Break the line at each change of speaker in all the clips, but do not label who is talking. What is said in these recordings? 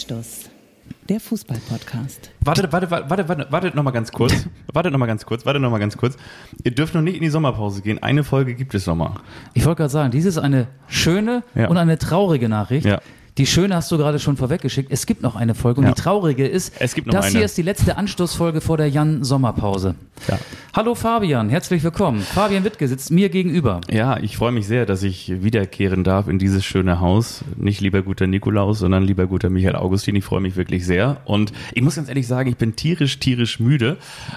Anstoß, der Fußball-Podcast.
Wartet, wartet, wartet, wartet, wartet noch mal ganz kurz. wartet noch mal ganz kurz. Wartet noch mal ganz kurz. Ihr dürft noch nicht in die Sommerpause gehen. Eine Folge gibt es noch mal.
Ich wollte gerade sagen, dies ist eine schöne
Ja.
und eine traurige Nachricht.
Ja.
Die schöne hast du gerade schon vorweggeschickt. Es gibt noch eine Folge und
Ja.
die traurige ist,
Es gibt noch
das
eine.
hier ist die letzte Anstoßfolge vor der Jan-Sommerpause.
Ja.
Hallo Fabian, herzlich willkommen. Fabian Wittke sitzt mir gegenüber.
Ja, ich freue mich sehr, dass ich wiederkehren darf in dieses schöne Haus. Nicht lieber guter Nikolaus, sondern lieber guter Michael Augustin. Ich freue mich wirklich sehr. Und ich muss ganz ehrlich sagen, ich bin tierisch, tierisch müde.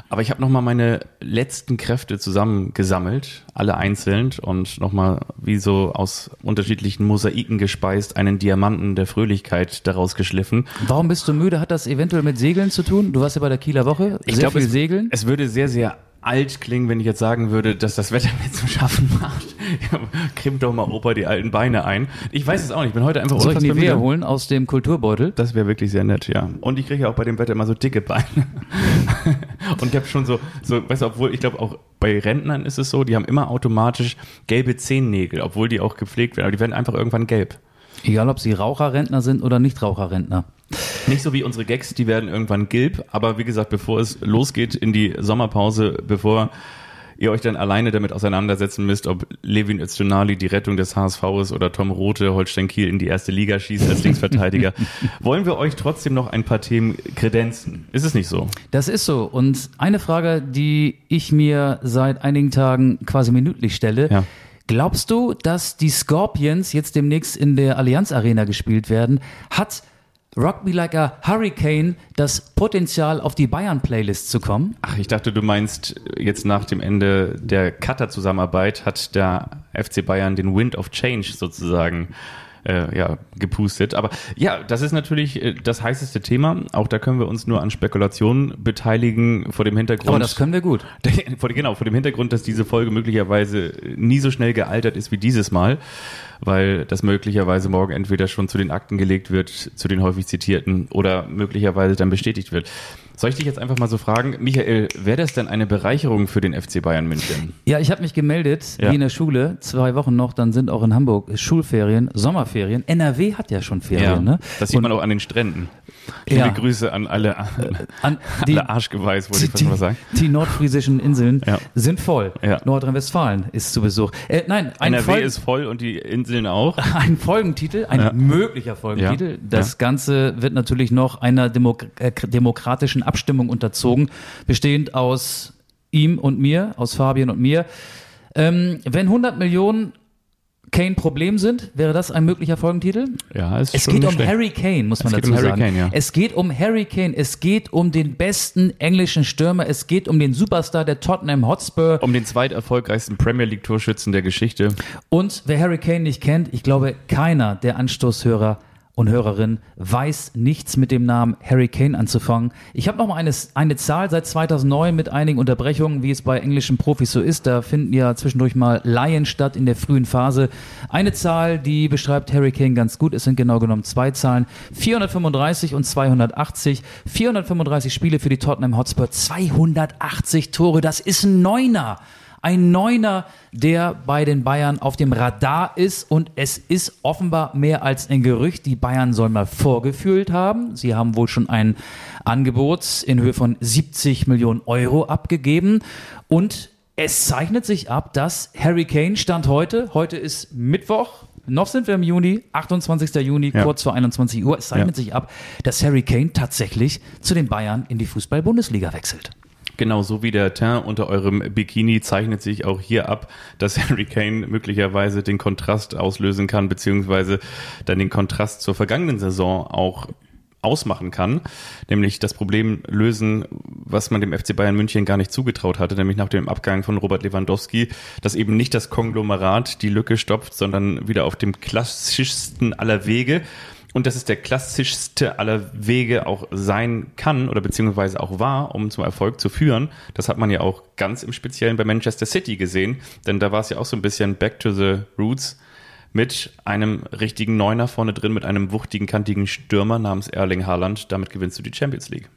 Aber ich habe nochmal meine letzten Kräfte zusammengesammelt, alle einzeln und nochmal wie so aus unterschiedlichen Mosaiken gespeist, einen Diamanten der Fröhlichkeit daraus geschliffen.
Warum bist du müde? Hat das eventuell mit Segeln zu tun? Du warst ja bei der Kieler Woche.
Ich
Sehr
glaube,
viel
es,
Segeln.
Es würde sehr, sehr alt klingen, wenn ich jetzt sagen würde, dass das Wetter mir zu schaffen macht. Krimmt doch mal Opa die alten Beine ein. Ich weiß es auch nicht. Ich bin heute einfach
Soll ich Nivea holen aus dem Kulturbeutel?
Das wäre wirklich sehr nett, ja. Und ich kriege ja auch bei dem Wetter immer so dicke Beine. Und ich habe schon so, so, weißt du, obwohl ich glaube auch bei Rentnern ist es so, die haben immer automatisch gelbe Zehennägel, obwohl die auch gepflegt werden. Aber die werden einfach irgendwann gelb.
Egal, ob sie Raucherrentner sind oder Nicht-Raucherrentner.
Nicht so wie unsere Gags, die werden irgendwann gilb, aber wie gesagt, bevor es losgeht in die Sommerpause, bevor ihr euch dann alleine damit auseinandersetzen müsst, ob Levin Öztunali die Rettung des HSV ist oder Tom Rote Holstein Kiel in die erste Liga schießt als Linksverteidiger, wollen wir euch trotzdem noch ein paar Themen kredenzen. Ist es nicht so?
Das ist so. Und eine Frage, die ich mir seit einigen Tagen quasi minütlich stelle.
Ja.
Glaubst du, dass die Scorpions jetzt demnächst in der Allianz Arena gespielt werden? Hat Me Like a Hurricane das Potenzial, auf die Bayern-Playlist zu kommen?
Ach, ich dachte, du meinst, jetzt nach dem Ende der Cutter-Zusammenarbeit hat der FC Bayern den Wind of Change sozusagen äh, ja, gepustet. Aber ja, das ist natürlich äh, das heißeste Thema. Auch da können wir uns nur an Spekulationen beteiligen vor dem Hintergrund.
Aber das können wir gut.
genau, vor dem Hintergrund, dass diese Folge möglicherweise nie so schnell gealtert ist wie dieses Mal, weil das möglicherweise morgen entweder schon zu den Akten gelegt wird, zu den häufig zitierten oder möglicherweise dann bestätigt wird. Soll ich dich jetzt einfach mal so fragen, Michael, wäre das denn eine Bereicherung für den FC Bayern München?
Ja, ich habe mich gemeldet,
Ja.
wie in der Schule, zwei Wochen noch, dann sind auch in Hamburg Schulferien, Sommerferien. NRW hat ja schon Ferien, ne?
Das sieht
Und
man auch an den Stränden. Liebe
Ja.
Grüße an alle,
an die,
alle Arschgeweihs, wollte ich fast mal sagen.
die nordfriesischen Inseln
Ja.
sind voll.
Ja.
Nordrhein-Westfalen ist zu Besuch. Äh, nein, ein,
NRW
Fol
ist voll und die Inseln auch.
ein Folgentitel, ein
Ja.
möglicher Folgentitel.
Ja.
Das
Ja.
Ganze wird natürlich noch einer Demok äh, demokratischen Abstimmung unterzogen, bestehend aus ihm und mir, aus Fabian und mir. Ähm, wenn 100 Millionen kein Problem sind, wäre das ein möglicher Folgentitel?
Ja, ist
Es
schon
geht um
schlecht.
Harry Kane, muss man
Es
dazu
um Harry
sagen.
Kane, ja.
Es geht um Harry Kane, es geht um den besten englischen Stürmer, es geht um den Superstar der Tottenham Hotspur.
Um den zweiterfolgreichsten Premier League Torschützen der Geschichte.
Und wer Harry Kane nicht kennt, ich glaube, keiner der Anstoßhörer und Hörerinnen weiß nichts mit dem Namen Harry Kane anzufangen. Ich habe noch mal eine, eine Zahl seit 2009 mit einigen Unterbrechungen, wie es bei englischen Profis so ist. Da finden ja zwischendurch mal Laien statt in der frühen Phase. Eine Zahl, die beschreibt Harry Kane ganz gut. Es sind genau genommen zwei Zahlen. 435 und 280. 435 Spiele für die Tottenham Hotspur, 280 Tore. Das ist ein Neuner. Ein Neuner, der bei den Bayern auf dem Radar ist und es ist offenbar mehr als ein Gerücht. Die Bayern sollen mal vorgefühlt haben. Sie haben wohl schon ein Angebot in Höhe von 70 Millionen Euro abgegeben und es zeichnet sich ab, dass Harry Kane stand heute, heute ist Mittwoch, noch sind wir im Juni, 28. Juni,
Ja.
kurz vor 21 Uhr. Es zeichnet sich ab, dass Harry Kane tatsächlich zu den Bayern in die Fußball-Bundesliga wechselt.
Genau so wie der Teint unter eurem Bikini zeichnet sich auch hier ab, dass Harry Kane möglicherweise den Kontrast auslösen kann, beziehungsweise dann den Kontrast zur vergangenen Saison auch ausmachen kann, nämlich das Problem lösen, was man dem FC Bayern München gar nicht zugetraut hatte, nämlich nach dem Abgang von Robert Lewandowski, dass eben nicht das Konglomerat die Lücke stopft, sondern wieder auf dem klassischsten aller Wege und dass es der klassischste aller Wege auch sein kann oder beziehungsweise auch war, um zum Erfolg zu führen. Das hat man ja auch ganz im Speziellen bei Manchester City gesehen, denn da war es ja auch so ein bisschen back to the roots mit einem richtigen Neuner vorne drin, mit einem wuchtigen, kantigen Stürmer namens Erling Haaland. Damit gewinnst du die Champions League.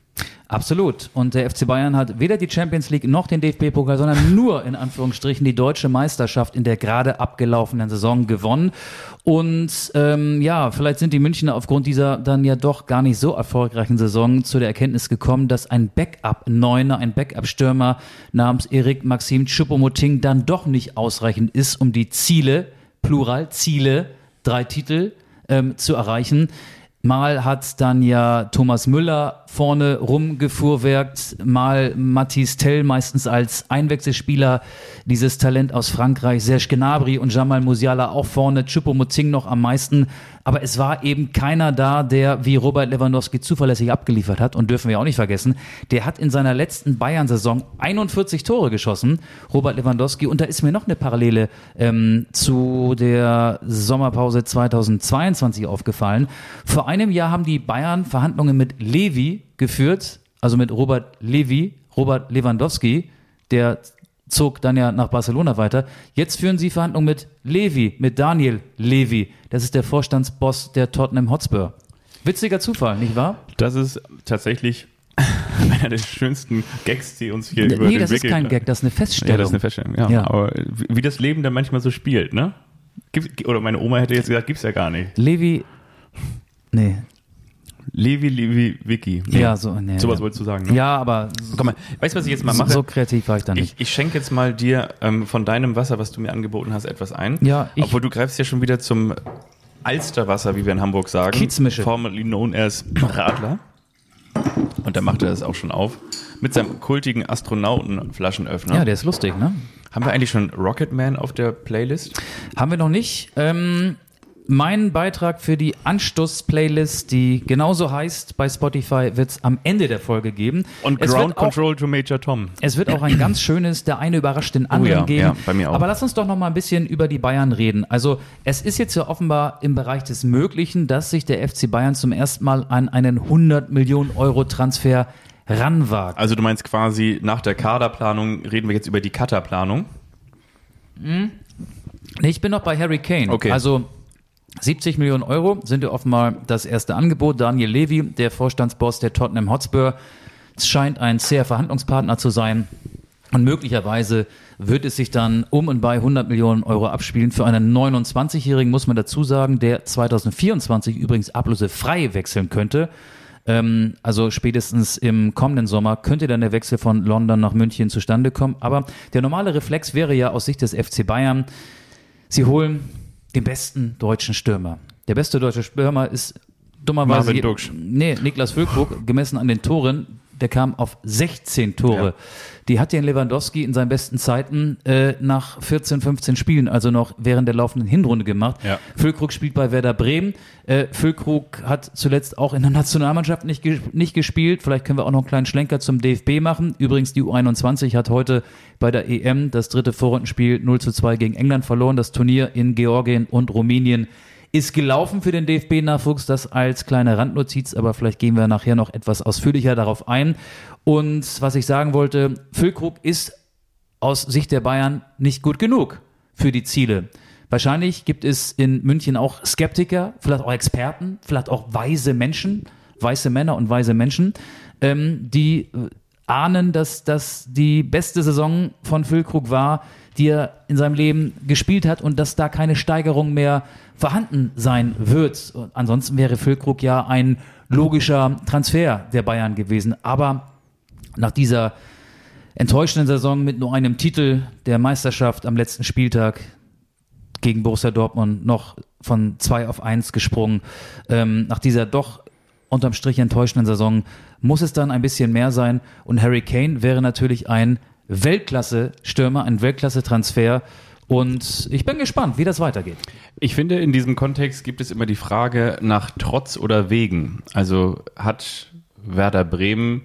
Absolut. Und der FC Bayern hat weder die Champions League noch den DFB-Pokal, sondern nur in Anführungsstrichen die deutsche Meisterschaft in der gerade abgelaufenen Saison gewonnen. Und ähm, ja, vielleicht sind die Münchner aufgrund dieser dann ja doch gar nicht so erfolgreichen Saison zu der Erkenntnis gekommen, dass ein Backup-Neuner, ein Backup-Stürmer namens Erik Maxim Choupo-Moting dann doch nicht ausreichend ist, um die Ziele, Plural, Ziele, drei Titel ähm, zu erreichen. Mal hat dann ja Thomas Müller vorne rumgefuhrwerkt, mal Mathis Tell meistens als Einwechselspieler, dieses Talent aus Frankreich, Serge Gnabry und Jamal Musiala auch vorne, Choupo-Moting noch am meisten. Aber es war eben keiner da, der wie Robert Lewandowski zuverlässig abgeliefert hat. Und dürfen wir auch nicht vergessen, der hat in seiner letzten Bayern-Saison 41 Tore geschossen, Robert Lewandowski. Und da ist mir noch eine Parallele ähm, zu der Sommerpause 2022 aufgefallen. Vor einem Jahr haben die Bayern Verhandlungen mit Levi geführt, also mit Robert Levi, Robert Lewandowski, der zog dann ja nach Barcelona weiter. Jetzt führen sie Verhandlungen mit Levi, mit Daniel Levi. Das ist der Vorstandsboss der Tottenham Hotspur. Witziger Zufall, nicht wahr?
Das ist tatsächlich einer der schönsten Gags, die uns hier
nee,
über
Nee, das
Weg
ist kein. Gag, das ist eine Feststellung.
Ja, das ist eine Feststellung. Ja,
Ja.
aber wie wie das Leben dann manchmal so spielt, ne? Gibt, oder meine Oma hätte jetzt gesagt, gibt's ja gar nicht.
Levi, nee,
Levi, Levi, Vicky. Nee.
ja, so, nee.
Sowas
ja.
wolltest du sagen, ne?
Ja, aber
Komm mal, weißt du, was ich jetzt mal mache?
so kreativ war ich da nicht.
Ich, ich schenke jetzt mal dir ähm, von deinem Wasser, was du mir angeboten hast, etwas ein.
Ja, ich-
Obwohl du greifst ja schon wieder zum Alsterwasser, wie wir in Hamburg sagen.
Kiezmische.
Formerly known as Radler. Und da macht er es auch schon auf. Mit seinem kultigen Astronautenflaschenöffner.
ja, der ist lustig, ne?
Haben wir eigentlich schon Rocketman auf der Playlist?
Haben wir noch nicht. Ähm, mein Beitrag für die Anstoß-Playlist, die genauso heißt bei Spotify, wird es am Ende der Folge geben.
Und
es
Ground
auch,
Control to Major Tom.
Es wird auch ein ganz schönes, der eine überrascht den anderen
Oh ja,
geben.
ja, bei mir auch.
Aber lass uns doch noch mal ein bisschen über die Bayern reden. Also es ist jetzt ja offenbar im Bereich des Möglichen, dass sich der FC Bayern zum ersten Mal an einen 100 Millionen Euro Transfer ranwagt.
Also du meinst quasi nach der Kaderplanung reden wir jetzt über die Cutterplanung.
Nee, ich bin noch bei Harry Kane.
Okay.
Also 70 Millionen Euro sind ja offenbar das erste Angebot. Daniel Levy, der Vorstandsboss der Tottenham Hotspur, scheint ein sehr Verhandlungspartner zu sein. Und möglicherweise wird es sich dann um und bei 100 Millionen Euro abspielen. Für einen 29-Jährigen muss man dazu sagen, der 2024 übrigens ablösefrei wechseln könnte. Ähm, also spätestens im kommenden Sommer könnte dann der Wechsel von London nach München zustande kommen. Aber der normale Reflex wäre ja aus Sicht des FC Bayern, sie holen den besten deutschen Stürmer. Der beste deutsche Stürmer ist dummerweise.
Marvin Duksch.
Nee, Niklas Füllkrug, gemessen an den Toren, der kam auf 16 Tore.
Ja.
Die hat den Lewandowski in seinen besten Zeiten äh, nach 14, 15 Spielen, also noch während der laufenden Hinrunde gemacht.
Ja.
Füllkrug spielt bei Werder Bremen. Äh, Füllkrug hat zuletzt auch in der Nationalmannschaft nicht, ges- nicht gespielt. Vielleicht können wir auch noch einen kleinen Schlenker zum DFB machen. Übrigens, die U21 hat heute bei der EM das dritte Vorrundenspiel 0 zu 2 gegen England verloren. Das Turnier in Georgien und Rumänien ist gelaufen für den DFB-Nachwuchs, das als kleine Randnotiz, aber vielleicht gehen wir nachher noch etwas ausführlicher darauf ein. Und was ich sagen wollte, Füllkrug ist aus Sicht der Bayern nicht gut genug für die Ziele. Wahrscheinlich gibt es in München auch Skeptiker, vielleicht auch Experten, vielleicht auch weise Menschen, weiße Männer und weise Menschen, ähm, die äh, ahnen, dass das die beste Saison von Füllkrug war, die er in seinem Leben gespielt hat und dass da keine Steigerung mehr vorhanden sein wird. Und ansonsten wäre Füllkrug ja ein logischer Transfer der Bayern gewesen. Aber nach dieser enttäuschenden Saison mit nur einem Titel der Meisterschaft am letzten Spieltag gegen Borussia Dortmund noch von zwei auf eins gesprungen. Ähm, nach dieser doch unterm Strich enttäuschenden Saison muss es dann ein bisschen mehr sein. Und Harry Kane wäre natürlich ein Weltklasse-Stürmer, ein Weltklasse-Transfer. Und ich bin gespannt, wie das weitergeht.
Ich finde, in diesem Kontext gibt es immer die Frage nach Trotz oder Wegen. Also hat Werder Bremen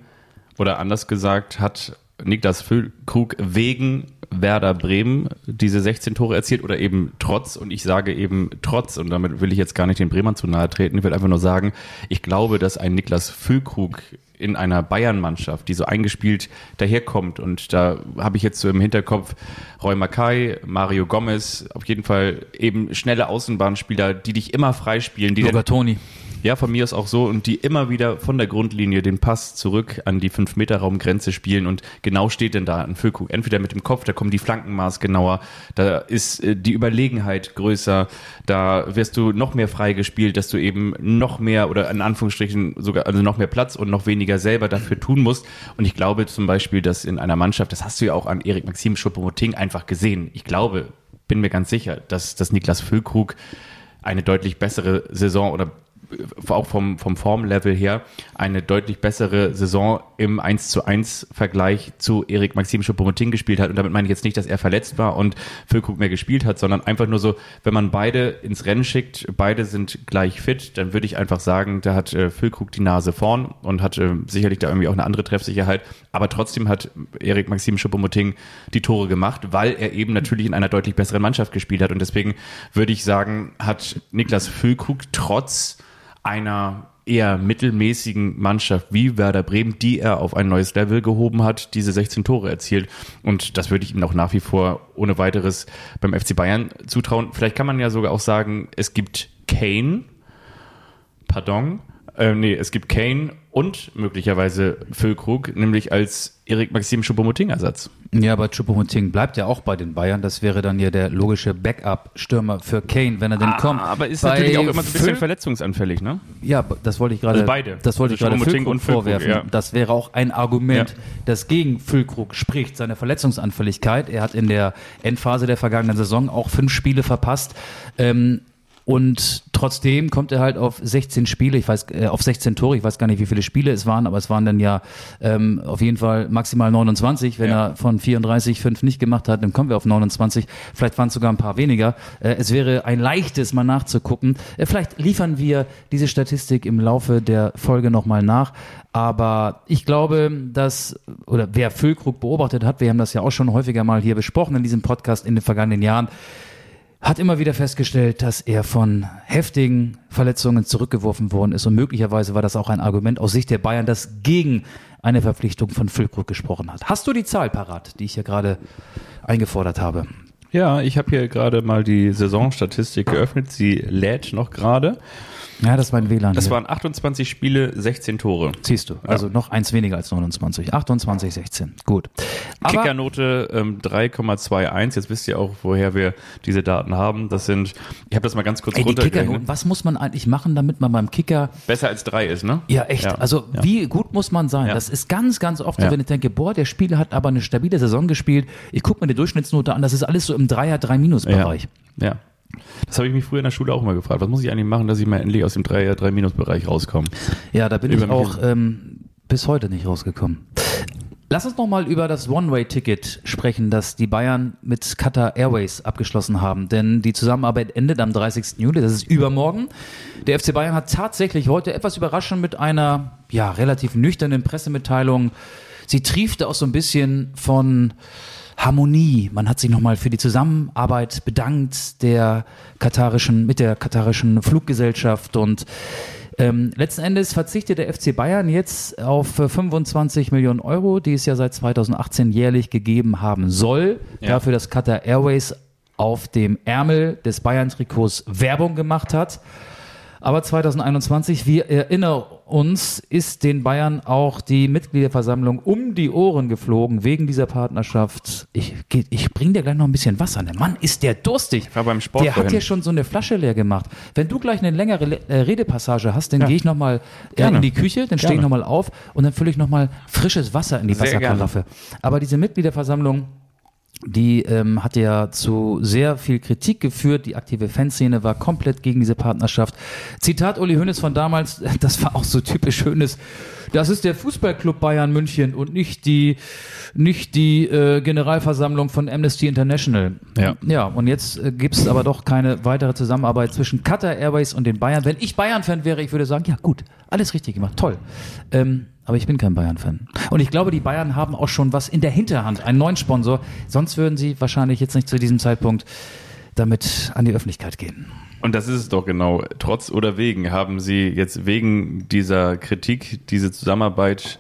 oder anders gesagt, hat Niklas Füllkrug wegen Werder Bremen diese 16 Tore erzielt oder eben trotz und ich sage eben trotz und damit will ich jetzt gar nicht den Bremern zu nahe treten. Ich will einfach nur sagen, ich glaube, dass ein Niklas Füllkrug in einer Bayern-Mannschaft, die so eingespielt daherkommt und da habe ich jetzt so im Hinterkopf Roy Mackay, Mario Gomez, auf jeden Fall eben schnelle Außenbahnspieler, die dich immer freispielen, die
Toni.
Ja, von mir ist auch so und die immer wieder von der Grundlinie den Pass zurück an die 5-Meter-Raumgrenze spielen und genau steht denn da ein Füllkrug. Entweder mit dem Kopf, da kommen die Flankenmaß genauer, da ist äh, die Überlegenheit größer, da wirst du noch mehr freigespielt, dass du eben noch mehr oder in Anführungsstrichen sogar, also noch mehr Platz und noch weniger selber dafür tun musst. Und ich glaube zum Beispiel, dass in einer Mannschaft, das hast du ja auch an Erik Maxim Schuppomoting einfach gesehen. Ich glaube, bin mir ganz sicher, dass, dass Niklas Füllkrug eine deutlich bessere Saison oder auch vom, vom Formlevel her eine deutlich bessere Saison im 1 zu 1 Vergleich zu Erik Maxim Choupo-Moting gespielt hat. Und damit meine ich jetzt nicht, dass er verletzt war und Füllkrug mehr gespielt hat, sondern einfach nur so, wenn man beide ins Rennen schickt, beide sind gleich fit, dann würde ich einfach sagen, da hat äh, Füllkrug die Nase vorn und hat äh, sicherlich da irgendwie auch eine andere Treffsicherheit. Aber trotzdem hat Erik Maxim Choupo-Moting die Tore gemacht, weil er eben natürlich in einer deutlich besseren Mannschaft gespielt hat. Und deswegen würde ich sagen, hat Niklas Füllkrug trotz einer eher mittelmäßigen Mannschaft wie Werder Bremen, die er auf ein neues Level gehoben hat, diese 16 Tore erzielt. Und das würde ich ihm auch nach wie vor ohne weiteres beim FC Bayern zutrauen. Vielleicht kann man ja sogar auch sagen, es gibt Kane, pardon, äh, nee, es gibt Kane und möglicherweise Füllkrug, nämlich als Erik Maxim Choupo-Moting-Ersatz.
Ja, aber Choupo-Moting bleibt ja auch bei den Bayern. Das wäre dann ja der logische Backup-Stürmer für Kane, wenn er denn
Ah,
kommt.
Aber ist
Bei
natürlich auch immer so ein bisschen
Füll-
verletzungsanfällig, ne?
Ja, das wollte ich gerade.
Also beide.
Das wollte ich
Also
gerade
Choupo-Moting
Füllkrug
und Füllkrug,
vorwerfen.
ja.
Das wäre auch ein Argument,
Ja.
das gegen Füllkrug spricht. Seine Verletzungsanfälligkeit. Er hat in der Endphase der vergangenen Saison auch fünf Spiele verpasst. Ähm, und trotzdem kommt er halt auf 16 Spiele, ich weiß, äh, auf 16 Tore, ich weiß gar nicht, wie viele Spiele es waren, aber es waren dann ja ähm, auf jeden Fall maximal 29. Wenn
Ja.
er von 34 fünf nicht gemacht hat, dann kommen wir auf 29. Vielleicht waren es sogar ein paar weniger. Äh, es wäre ein leichtes, mal nachzugucken. Äh, vielleicht liefern wir diese Statistik im Laufe der Folge nochmal nach. Aber ich glaube, dass, oder wer Füllkrug beobachtet hat, wir haben das ja auch schon häufiger mal hier besprochen in diesem Podcast in den vergangenen Jahren, hat immer wieder festgestellt, dass er von heftigen Verletzungen zurückgeworfen worden ist. Und möglicherweise war das auch ein Argument aus Sicht der Bayern, das gegen eine Verpflichtung von Füllkrug gesprochen hat. Hast du die Zahl parat, die ich hier gerade eingefordert habe?
Ja, ich habe hier gerade mal die Saisonstatistik geöffnet. Sie lädt noch gerade.
Ja, das ist mein WLAN.
Das
hier.
waren 28 Spiele, 16 Tore.
Siehst du, also noch eins weniger als 29. 28, 16. Gut.
Kickernote ähm, 3,21. Jetzt wisst ihr auch, woher wir diese Daten haben. Das sind, ich habe das mal ganz kurz
ey. Kickernoten, was muss man eigentlich machen, damit man beim Kicker
Besser als drei ist, ne?
Ja, echt.
Ja.
Also
Ja.
wie gut muss man sein?
Ja.
Das ist ganz, ganz oft so,
Ja.
wenn ich denke, boah, der Spieler hat aber eine stabile Saison gespielt. Ich gucke mir die Durchschnittsnote an, das ist alles so im Dreier, Drei-Minus-Bereich.
Ja. Das habe ich mich früher in der Schule auch immer gefragt. Was muss ich eigentlich machen, dass ich mal endlich aus dem 3 3-Minus-Bereich rauskomme?
Ja, da bin
Über
ich auch ähm, bis heute nicht rausgekommen. Lass uns nochmal über das One-Way-Ticket sprechen, das die Bayern mit Qatar Airways abgeschlossen haben. Denn die Zusammenarbeit endet am 30. Juli, das ist übermorgen. Der FC Bayern hat tatsächlich heute etwas überraschend mit einer ja, relativ nüchternen Pressemitteilung. Sie triefte auch so ein bisschen von Harmonie. Man hat sich nochmal für die Zusammenarbeit bedankt der katarischen, mit der katarischen Fluggesellschaft und ähm, letzten Endes verzichtet der FC Bayern jetzt auf äh, 25 Millionen Euro, die es ja seit 2018 jährlich gegeben haben soll,
Ja.
dafür, dass Qatar Airways auf dem Ärmel des Bayern-Trikots Werbung gemacht hat. Aber 2021, wir erinnern uns, ist den Bayern auch die Mitgliederversammlung um die Ohren geflogen wegen dieser Partnerschaft. Ich, ich bring dir gleich noch ein bisschen Wasser. Der Mann ist der durstig.
war beim Sport
Der hat
vorhin.
hier schon so eine Flasche leer gemacht. Wenn du gleich eine längere äh, Redepassage hast, dann
Ja.
gehe ich nochmal äh, in die Küche, dann stehe ich nochmal auf und dann fülle ich nochmal frisches Wasser in die Wasserkaraffe. Aber diese Mitgliederversammlung, die ähm, hat ja zu sehr viel Kritik geführt. Die aktive Fanszene war komplett gegen diese Partnerschaft. Zitat Uli Hoeneß von damals, das war auch so typisch Hoeneß. Das ist der Fußballclub Bayern München und nicht die, nicht die äh, Generalversammlung von Amnesty International.
Ja.
Ja, und jetzt äh, gibt es aber doch keine weitere Zusammenarbeit zwischen Qatar Airways und den Bayern. Wenn ich Bayern-Fan wäre, ich würde sagen, ja gut, alles richtig gemacht, toll. Ähm, aber ich bin kein Bayern-Fan. Und ich glaube, die Bayern haben auch schon was in der Hinterhand, einen neuen Sponsor. Sonst würden sie wahrscheinlich jetzt nicht zu diesem Zeitpunkt damit an die Öffentlichkeit gehen.
Und das ist es doch genau. Trotz oder wegen haben sie jetzt wegen dieser Kritik diese Zusammenarbeit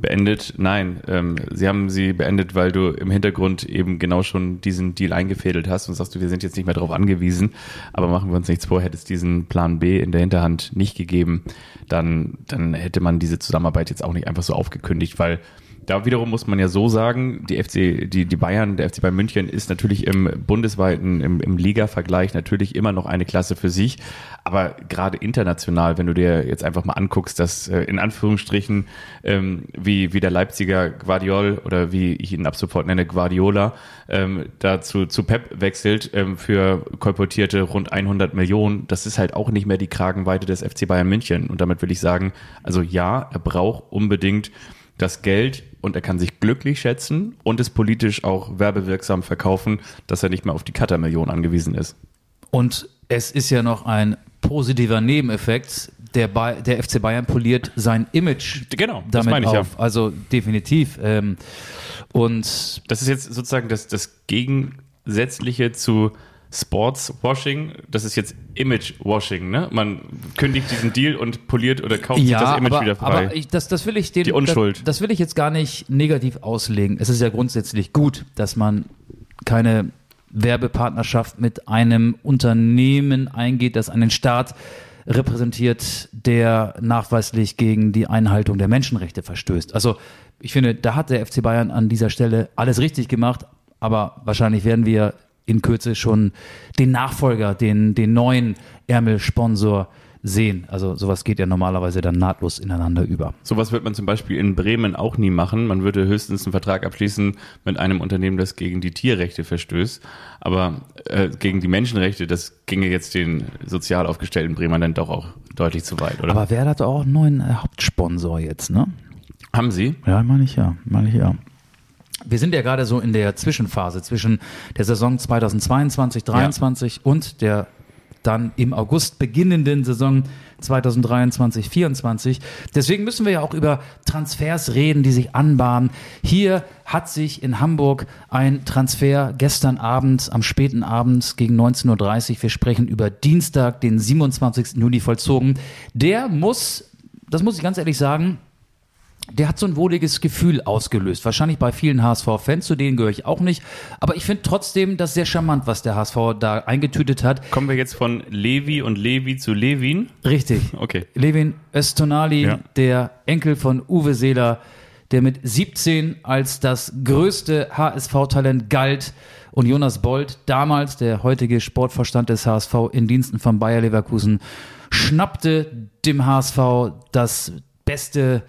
beendet. Nein, ähm, sie haben sie beendet, weil du im Hintergrund eben genau schon diesen Deal eingefädelt hast und sagst du, wir sind jetzt nicht mehr darauf angewiesen, aber machen wir uns nichts vor, hätte es diesen Plan B in der Hinterhand nicht gegeben, dann, dann hätte man diese Zusammenarbeit jetzt auch nicht einfach so aufgekündigt, weil da wiederum muss man ja so sagen, die FC, die, die Bayern, der FC Bayern München ist natürlich im bundesweiten, im, im Liga-Vergleich natürlich immer noch eine Klasse für sich. Aber gerade international, wenn du dir jetzt einfach mal anguckst, dass äh, in Anführungsstrichen ähm, wie, wie der Leipziger Guardiol oder wie ich ihn ab sofort nenne, Guardiola, ähm, dazu zu Pep wechselt ähm, für kolportierte rund 100 Millionen, das ist halt auch nicht mehr die Kragenweite des FC Bayern München. Und damit will ich sagen, also ja, er braucht unbedingt das Geld und er kann sich glücklich schätzen und es politisch auch werbewirksam verkaufen, dass er nicht mehr auf die Cutter-Million angewiesen ist.
Und es ist ja noch ein positiver Nebeneffekt. Der, ba der FC Bayern poliert sein Image
genau, das
damit
meine ich,
auf.
ja.
Also definitiv. Ähm, und
Das ist jetzt sozusagen das, das Gegensätzliche zu Sportswashing, das ist jetzt Image-Washing, ne? Man kündigt diesen Deal und poliert oder kauft sich das Image
aber,
wieder frei.
aber ich, das, das will ich den,
Die Unschuld.
Das, das will ich jetzt gar nicht negativ auslegen. Es ist ja grundsätzlich gut, dass man keine Werbepartnerschaft mit einem Unternehmen eingeht, das einen Staat repräsentiert, der nachweislich gegen die Einhaltung der Menschenrechte verstößt. Also ich finde, da hat der FC Bayern an dieser Stelle alles richtig gemacht, aber wahrscheinlich werden wir in Kürze schon den Nachfolger, den, den neuen Ärmelsponsor sehen. Also sowas geht ja normalerweise dann nahtlos ineinander über.
Sowas wird man zum Beispiel in Bremen auch nie machen. Man würde höchstens einen Vertrag abschließen mit einem Unternehmen, das gegen die Tierrechte verstößt. Aber äh, gegen die Menschenrechte, das ginge jetzt den sozial aufgestellten Bremern dann doch auch deutlich zu weit, oder?
Aber wer hat auch einen neuen Hauptsponsor jetzt, ne?
Haben Sie?
Ja, meine ich ja, meine ich ja. Wir sind ja gerade so in der Zwischenphase zwischen der Saison 2022, 23 und der dann im August beginnenden Saison 2023, 24. Deswegen müssen wir ja auch über Transfers reden, die sich anbahnen. Hier hat sich in Hamburg ein Transfer gestern Abend, am späten Abend gegen 19.30 Uhr, wir sprechen über Dienstag, den 27. Juni vollzogen. Der muss, das muss ich ganz ehrlich sagen, der hat so ein wohliges Gefühl ausgelöst. Wahrscheinlich bei vielen HSV-Fans, zu denen gehöre ich auch nicht. Aber ich finde trotzdem das sehr charmant, was der HSV da eingetütet hat.
Kommen wir jetzt von Levi und Levi zu Levin?
Richtig.
Okay.
Levin Östonali,
Ja.
der Enkel von Uwe Seeler, der mit 17 als das größte HSV-Talent galt. Und Jonas Bold, damals der heutige Sportvorstand des HSV in Diensten von Bayer Leverkusen, schnappte dem HSV das beste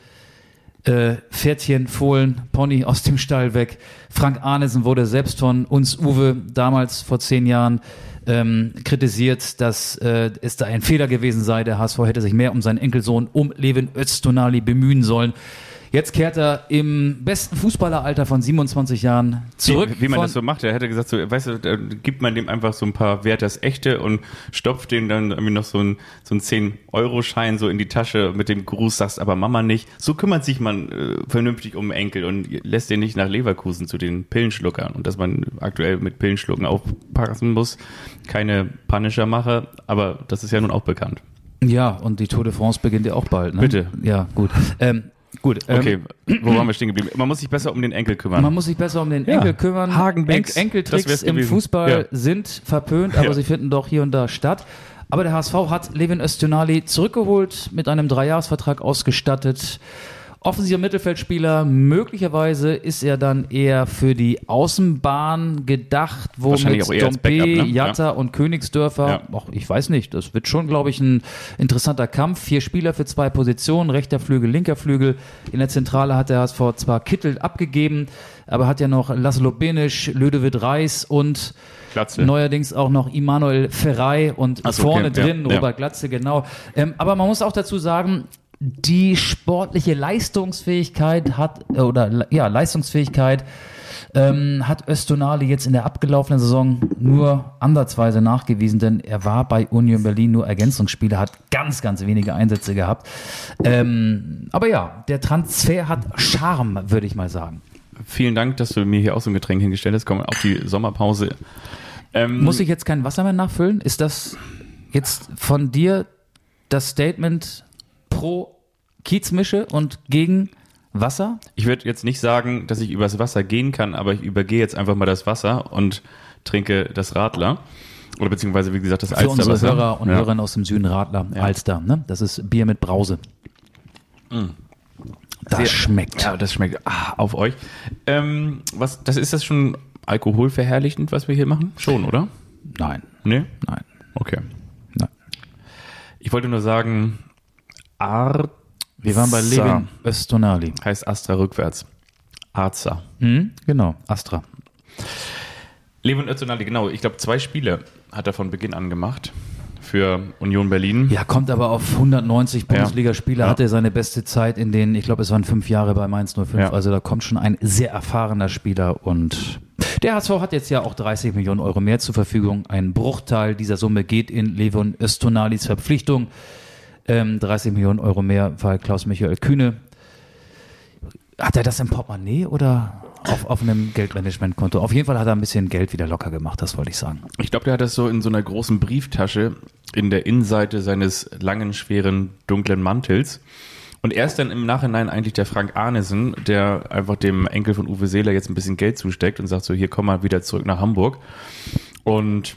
äh, Pferdchen, Fohlen, Pony aus dem Stall weg. Frank Arnesen wurde selbst von uns, Uwe, damals vor zehn Jahren ähm, kritisiert, dass äh, es da ein Fehler gewesen sei. Der HSV hätte sich mehr um seinen Enkelsohn, um Levin Öztunali bemühen sollen. Jetzt kehrt er im besten Fußballeralter von 27 Jahren zurück.
Wie, wie man das so macht. Er hätte gesagt, so, weißt du, da gibt man dem einfach so ein paar Werthers Echte und stopft dem dann irgendwie noch so ein, so ein 10-Euro-Schein so in die Tasche mit dem Gruß, sagst aber Mama nicht. So kümmert sich man äh, vernünftig um Enkel und lässt den nicht nach Leverkusen zu den Pillenschluckern. Und dass man aktuell mit Pillenschlucken aufpassen muss. Keine Punisher mache, aber das ist ja nun auch bekannt.
Ja, und die Tour de France beginnt ja auch bald. Ne?
Bitte.
Ja, gut. Ähm, gut. Ähm,
Okay, wo waren wir stehen geblieben? Man muss sich besser um den Enkel kümmern.
Man muss sich besser um den
Ja.
Enkel kümmern.
Hagenbecks,
En Enkeltricks im. Fußball
Ja.
sind verpönt, aber
Ja.
sie finden doch hier und da statt. Aber der HSV hat Levin Öztunali zurückgeholt, mit einem Dreijahresvertrag ausgestattet. Offensiver Mittelfeldspieler, möglicherweise ist er dann eher für die Außenbahn gedacht, wo mit Dompe,
ne?
Jatta und Königsdörfer,
Ja.
ach, ich weiß nicht, das wird schon, glaube ich, ein interessanter Kampf. Vier Spieler für zwei Positionen, rechter Flügel, linker Flügel. In der Zentrale hat der HSV zwar Kittel abgegeben, aber hat ja noch Laszlo Benisch, Ludovic Reis und
Glatze.
neuerdings auch noch Immanuel Ferrei und
so,
vorne
okay, ja,
drin
ja.
Robert Glatze, genau. Ähm, aber man muss auch dazu sagen, die sportliche Leistungsfähigkeit hat, äh, oder ja, Leistungsfähigkeit ähm, hat Östonali jetzt in der abgelaufenen Saison nur ansatzweise nachgewiesen, denn er war bei Union Berlin nur Ergänzungsspieler, hat ganz, ganz wenige Einsätze gehabt. Ähm, aber ja, der Transfer hat Charme, würde ich mal sagen.
Vielen Dank, dass du mir hier auch so ein Getränk hingestellt hast. Kommen auf die Sommerpause. Ähm,
Muss ich jetzt kein Wasser mehr nachfüllen? Ist das jetzt von dir das Statement pro Kiezmische und gegen Wasser?
Ich würde jetzt nicht sagen, dass ich übers Wasser gehen kann, aber ich übergehe jetzt einfach mal das Wasser und trinke das Radler. Oder beziehungsweise, wie gesagt, das
Für unsere
Alsterwasser.
Hörer und
Ja.
Hörerinnen aus dem Süden Radler, Alster. Ne? Das ist Bier mit Brause. Das
Sehr-
schmeckt.
Ja, das schmeckt ah, auf euch. Ähm, was, das ist das schon alkoholverherrlichend, was wir hier machen? Schon, oder?
Nein,
Nee?
nein,
Okay.
nein.
Ich wollte nur sagen, Arza
Wir waren bei Levin Östonali.
heißt Astra rückwärts. Arza.
Hm? Genau, Astra.
Levin Öztunali, genau. Ich glaube, zwei Spiele hat er von Beginn an gemacht für Union Berlin.
Ja, kommt aber auf 190 Bundesligaspiele,
Ja.
hatte seine beste Zeit in den, ich glaube, es waren fünf Jahre bei Mainz 05.
Ja.
Also da kommt schon ein sehr erfahrener Spieler und der HSV hat jetzt ja auch 30 Millionen Euro mehr zur Verfügung. Ein Bruchteil dieser Summe geht in Levon Östonalis Verpflichtung. Ähm, 30 Millionen Euro mehr, weil Klaus-Michael Kühne. Hat er das im Portemonnaie oder auf, auf einem Geldmanagementkonto? Auf jeden Fall hat er ein bisschen Geld wieder locker gemacht, das wollte ich sagen.
Ich glaube, der hat das so in so einer großen Brieftasche in der Innenseite seines langen, schweren, dunklen Mantels. Und erst dann im Nachhinein eigentlich der Frank Arnesen, der einfach dem Enkel von Uwe Seeler jetzt ein bisschen Geld zusteckt und sagt so, hier komm mal wieder zurück nach Hamburg. Und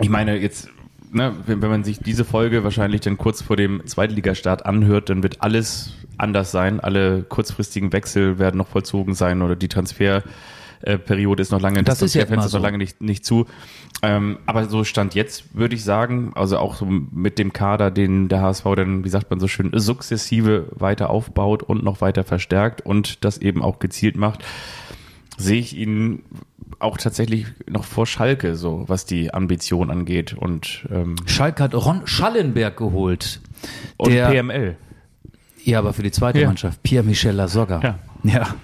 ich meine, jetzt, ne, wenn, wenn man sich diese Folge wahrscheinlich dann kurz vor dem Zweitligastart anhört, dann wird alles anders sein. Alle kurzfristigen Wechsel werden noch vollzogen sein oder die Transferperiode ist noch lange,
Das ist ja
Transferfenster ist noch
so.
lange nicht, nicht zu. Ähm, aber so stand jetzt, würde ich sagen, also auch so mit dem Kader, den der HSV dann, wie sagt man so schön, sukzessive weiter aufbaut und noch weiter verstärkt und das eben auch gezielt macht, sehe ich ihn auch tatsächlich noch vor Schalke, so was die Ambition angeht und, ähm,
Schalke hat Ron Schallenberg geholt.
und
der,
PML.
Ja, aber für die zweite
Ja.
Mannschaft. Pierre-Michel Lasogga.
Ja.
Ja.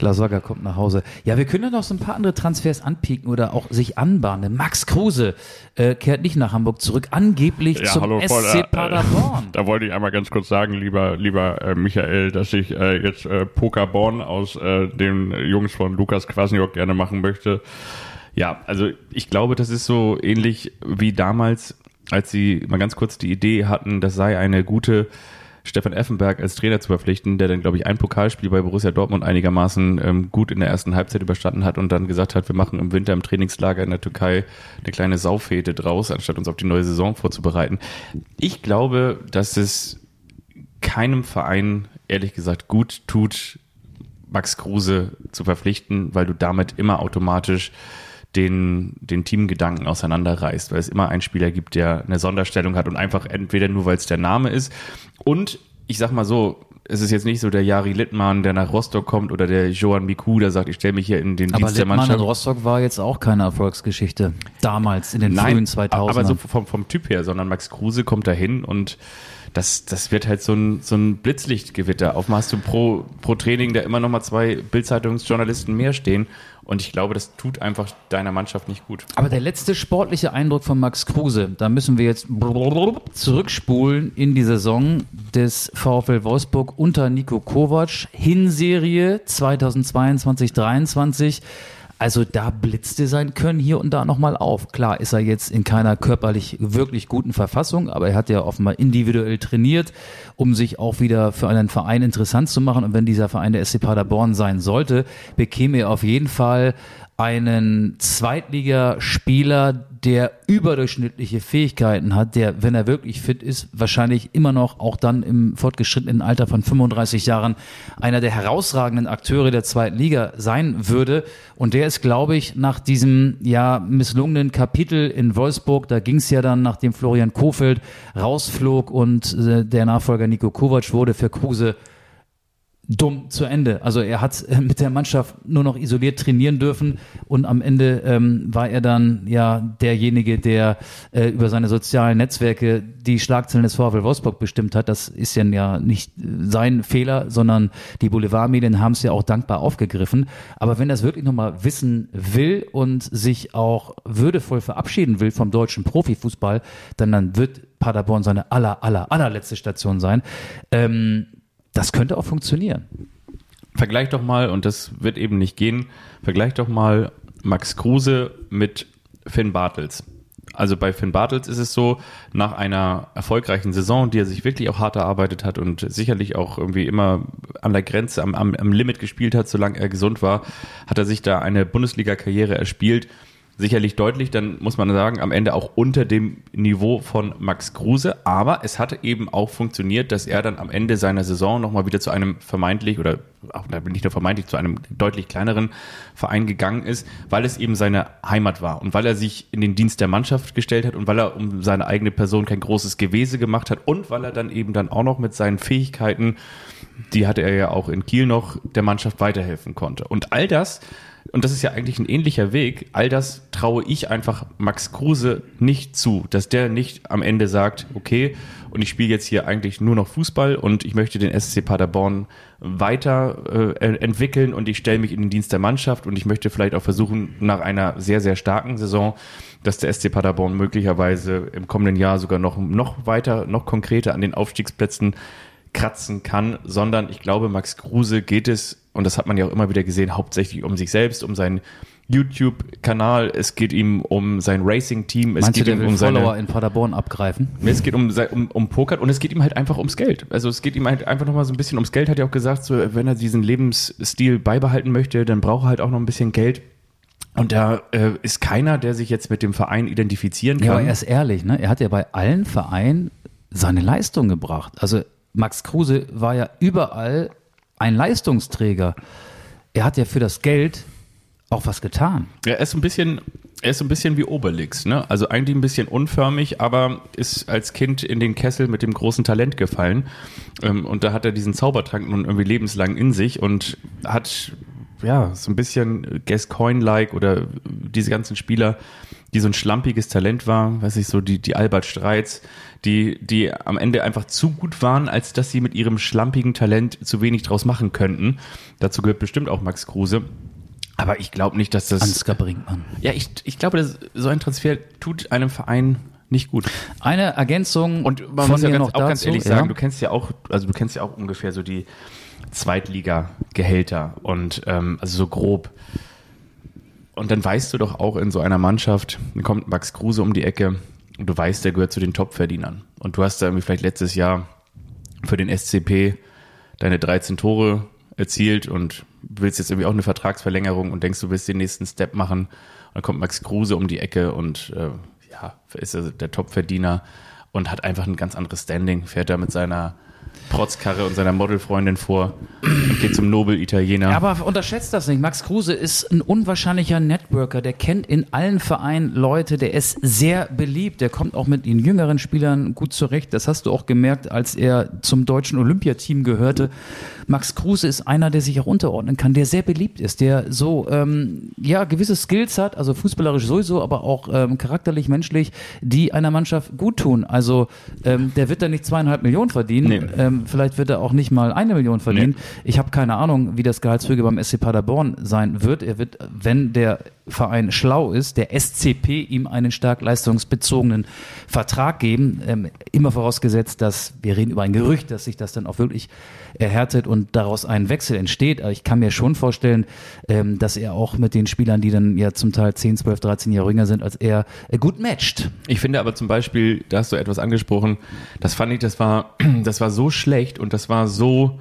Lasogga kommt nach Hause. Ja, wir können ja noch so ein paar andere Transfers anpieken oder auch sich anbahnen. Max Kruse äh, kehrt nicht nach Hamburg zurück, angeblich
Ja,
zum
hallo,
SC
voll, äh,
Paderborn.
Da wollte ich einmal ganz kurz sagen, lieber, lieber äh, Michael, dass ich äh, jetzt äh, Pokerborn aus äh, den Jungs von Lukas Kwasniok gerne machen möchte.
Ja, also ich glaube, das ist so ähnlich wie damals, als sie mal ganz kurz die Idee hatten, das sei eine gute Stefan Effenberg als Trainer zu verpflichten, der dann, glaube ich, ein Pokalspiel bei Borussia Dortmund einigermaßen ähm, gut in der ersten Halbzeit überstanden hat und dann gesagt hat, wir machen im Winter im Trainingslager in der Türkei eine kleine Saufete draus, anstatt uns auf die neue Saison vorzubereiten. Ich glaube, dass es keinem Verein, ehrlich gesagt, gut tut, Max Kruse zu verpflichten, weil du damit immer automatisch den, den Teamgedanken auseinanderreißt, weil es immer einen Spieler gibt, der eine Sonderstellung hat und einfach entweder nur, weil es der Name ist und ich sag mal so, es ist jetzt nicht so der Jari Littmann, der nach Rostock kommt oder der Johan Miku, der sagt, ich stelle mich hier in den
Aber
Dienst der
Littmann in
Mannschaft.
Rostock war jetzt auch keine Erfolgsgeschichte. Damals, in den frühen 2000ern.
aber so vom, vom Typ her, sondern Max Kruse kommt dahin und das, das wird halt so ein, so ein Blitzlichtgewitter. Auf hast du pro, pro Training da immer noch mal zwei Bildzeitungsjournalisten mehr stehen und ich glaube, das tut einfach deiner Mannschaft nicht gut.
Aber der letzte sportliche Eindruck von Max Kruse, da müssen wir jetzt zurückspulen in die Saison des VfL Wolfsburg unter Nico Kovac, Hinserie 2022-23. Also da blitzte sein Können hier und da nochmal auf. Klar ist er jetzt in keiner körperlich wirklich guten Verfassung, aber er hat ja offenbar individuell trainiert, um sich auch wieder für einen Verein interessant zu machen. Und wenn dieser Verein der SC Paderborn sein sollte, bekäme er auf jeden Fall einen Zweitligaspieler, der überdurchschnittliche Fähigkeiten hat, der, wenn er wirklich fit ist, wahrscheinlich immer noch auch dann im fortgeschrittenen Alter von 35 Jahren einer der herausragenden Akteure der zweiten Liga sein würde. Und der ist, glaube ich, nach diesem ja misslungenen Kapitel in Wolfsburg, da ging es ja dann, nachdem Florian Kofeld rausflog und äh, der Nachfolger Nico Kovac wurde für Kruse dumm zu Ende. Also er hat äh, mit der Mannschaft nur noch isoliert trainieren dürfen und am Ende ähm, war er dann ja derjenige, der äh, über seine sozialen Netzwerke die Schlagzeilen des VfL Wolfsburg bestimmt hat. Das ist ja, nicht sein Fehler, sondern die Boulevardmedien haben es ja auch dankbar aufgegriffen. Aber wenn es wirklich nochmal wissen will und sich auch würdevoll verabschieden will vom deutschen Profifußball, dann, dann wird Paderborn seine aller, aller, allerletzte Station sein. Ähm, das könnte auch funktionieren.
Vergleich doch mal, und das wird eben nicht gehen, vergleich doch mal Max Kruse mit Finn Bartels. Also bei Finn Bartels ist es so, nach einer erfolgreichen Saison, die er sich wirklich auch hart erarbeitet hat und sicherlich auch irgendwie immer an der Grenze, am, am, am Limit gespielt hat, solange er gesund war, hat er sich da eine Bundesliga-Karriere erspielt sicherlich deutlich, dann muss man sagen, am Ende auch unter dem Niveau von Max Kruse. Aber es hatte eben auch funktioniert, dass er dann am Ende seiner Saison nochmal wieder zu einem vermeintlich oder auch nicht nur vermeintlich zu einem deutlich kleineren Verein gegangen ist, weil es eben seine Heimat war und weil er sich in den Dienst der Mannschaft gestellt hat und weil er um seine eigene Person kein großes Gewese gemacht hat und weil er dann eben dann auch noch mit seinen Fähigkeiten, die hatte er ja auch in Kiel noch, der Mannschaft weiterhelfen konnte. Und all das und das ist ja eigentlich ein ähnlicher Weg, all das traue ich einfach Max Kruse nicht zu, dass der nicht am Ende sagt, okay, und ich spiele jetzt hier eigentlich nur noch Fußball und ich möchte den SC Paderborn weiter äh, entwickeln und ich stelle mich in den Dienst der Mannschaft und ich möchte vielleicht auch versuchen, nach einer sehr, sehr starken Saison, dass der SC Paderborn möglicherweise im kommenden Jahr sogar noch, noch weiter, noch konkreter an den Aufstiegsplätzen kratzen kann, sondern ich glaube, Max Kruse geht es und das hat man ja auch immer wieder gesehen, hauptsächlich um sich selbst, um seinen YouTube-Kanal, es geht ihm um sein Racing-Team, es
Meinst
geht
du,
ihm um seine,
Follower in Paderborn abgreifen?
es geht um, um, um Poker und es geht ihm halt einfach ums Geld. Also es geht ihm halt einfach nochmal so ein bisschen ums Geld, hat er auch gesagt, so, wenn er diesen Lebensstil beibehalten möchte, dann braucht er halt auch noch ein bisschen Geld. Und da äh, ist keiner, der sich jetzt mit dem Verein identifizieren kann.
Ja, aber er ist ehrlich, ne? Er hat ja bei allen Vereinen seine Leistung gebracht. Also Max Kruse war ja überall ein Leistungsträger. Er hat ja für das Geld auch was getan.
Ja, er ist ein bisschen, er ist ein bisschen wie Obelix, ne? Also eigentlich ein bisschen unförmig, aber ist als Kind in den Kessel mit dem großen Talent gefallen. Ähm, und da hat er diesen Zaubertrank nun irgendwie lebenslang in sich und hat ja so ein bisschen Gascoigne-like oder diese ganzen Spieler, die so ein schlampiges Talent war, weiß ich so, die, die Albert Streits, die, die am Ende einfach zu gut waren, als dass sie mit ihrem schlampigen Talent zu wenig draus machen könnten. Dazu gehört bestimmt auch Max Kruse. Aber ich glaube nicht, dass das.
Ansgar Brinkmann.
Ja, ich, ich glaube, dass so ein Transfer tut einem Verein nicht gut.
Eine Ergänzung
Und man
von
muss ja ganz,
noch
auch
dazu.
ganz ehrlich sagen,
ja.
du kennst ja auch, also du kennst ja auch ungefähr so die Zweitliga-Gehälter und ähm, also so grob. Und dann weißt du doch auch in so einer Mannschaft, dann kommt Max Kruse um die Ecke du weißt, der gehört zu den Top-Verdienern. Und du hast da irgendwie vielleicht letztes Jahr für den SCP deine 13 Tore erzielt und willst jetzt irgendwie auch eine Vertragsverlängerung und denkst, du willst den nächsten Step machen. Und dann kommt Max Kruse um die Ecke und äh, ja, ist er der Top-Verdiener und hat einfach ein ganz anderes Standing, fährt da mit seiner Protzkarre und seiner Modelfreundin vor und geht zum Nobel-Italiener.
Aber unterschätzt das nicht. Max Kruse ist ein unwahrscheinlicher Networker. Der kennt in allen Vereinen Leute. Der ist sehr beliebt. Der kommt auch mit den jüngeren Spielern gut zurecht. Das hast du auch gemerkt, als er zum deutschen Olympiateam gehörte. Max Kruse ist einer, der sich auch unterordnen kann, der sehr beliebt ist, der so ähm, ja gewisse Skills hat, also fußballerisch sowieso, aber auch ähm, charakterlich, menschlich, die einer Mannschaft gut tun. Also ähm, der wird da nicht zweieinhalb Millionen verdienen.
Nee.
Ähm, vielleicht wird er auch nicht mal eine Million verdienen. Ich habe keine Ahnung, wie das Gehaltsfüge beim SC Paderborn sein wird. Er wird, wenn der Verein schlau ist, der SCP ihm einen stark leistungsbezogenen Vertrag geben. Ähm, immer vorausgesetzt, dass wir reden über ein Gerücht, dass sich das dann auch wirklich erhärtet und daraus ein Wechsel entsteht. Aber ich kann mir schon vorstellen, ähm, dass er auch mit den Spielern, die dann ja zum Teil 10, 12, 13 Jahre jünger sind, als er äh, gut matcht.
Ich finde aber zum Beispiel, da hast du etwas angesprochen, das fand ich, das war, das war so schlecht und das war so,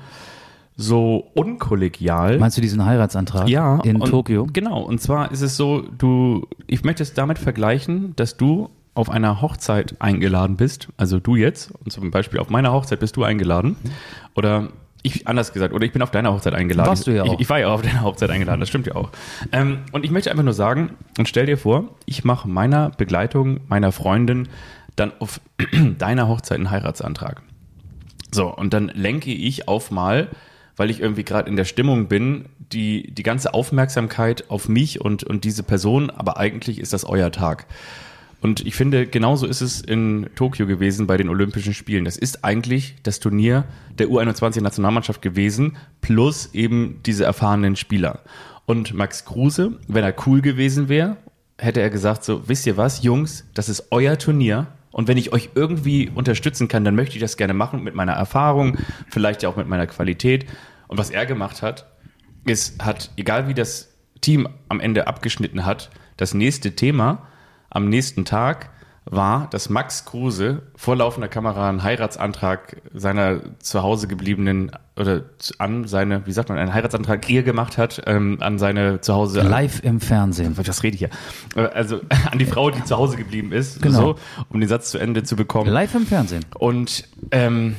so unkollegial.
Meinst du diesen Heiratsantrag
ja,
in
und,
Tokio?
Genau, und zwar ist es so, du, ich möchte es damit vergleichen, dass du auf einer Hochzeit eingeladen bist, also du jetzt, und zum Beispiel auf meiner Hochzeit bist du eingeladen, oder ich, anders gesagt, oder ich bin auf deiner Hochzeit eingeladen.
Warst du ja
ich,
auch.
Ich war ja auch auf deiner Hochzeit eingeladen, das stimmt ja auch. Ähm, und ich möchte einfach nur sagen, und stell dir vor, ich mache meiner Begleitung, meiner Freundin dann auf deiner Hochzeit einen Heiratsantrag. So, und dann lenke ich auf mal, weil ich irgendwie gerade in der Stimmung bin, die, die ganze Aufmerksamkeit auf mich und, und diese Person, aber eigentlich ist das euer Tag. Und ich finde, genauso ist es in Tokio gewesen bei den Olympischen Spielen. Das ist eigentlich das Turnier der U21-Nationalmannschaft gewesen, plus eben diese erfahrenen Spieler. Und Max Kruse, wenn er cool gewesen wäre, hätte er gesagt, so, wisst ihr was, Jungs, das ist euer Turnier. Und wenn ich euch irgendwie unterstützen kann, dann möchte ich das gerne machen mit meiner Erfahrung, vielleicht ja auch mit meiner Qualität. Und was er gemacht hat, ist, hat, egal wie das Team am Ende abgeschnitten hat, das nächste Thema am nächsten Tag war, dass Max Kruse vor laufender Kamera einen Heiratsantrag seiner zu Hause gebliebenen oder an seine, wie sagt man, einen Heiratsantrag Ehe gemacht hat, ähm, an seine zu Hause.
Live im Fernsehen.
Was rede ich hier? Äh, Also an die Frau, die zu Hause geblieben ist,
Genau.
so, um den Satz zu Ende zu bekommen.
Live im Fernsehen.
Und ähm,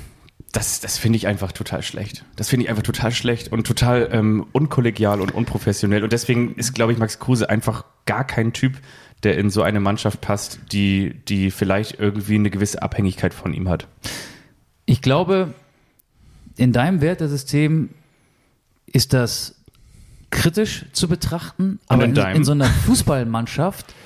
das, das finde ich einfach total schlecht. Das finde ich einfach total schlecht und total ähm, unkollegial und unprofessionell. Und deswegen ist, glaube ich, Max Kruse einfach gar kein Typ, der in so eine Mannschaft passt, die, die vielleicht irgendwie eine gewisse Abhängigkeit von ihm hat.
Ich glaube, in deinem Wertesystem ist das kritisch zu betrachten, aber
in
in, so einer Fußballmannschaft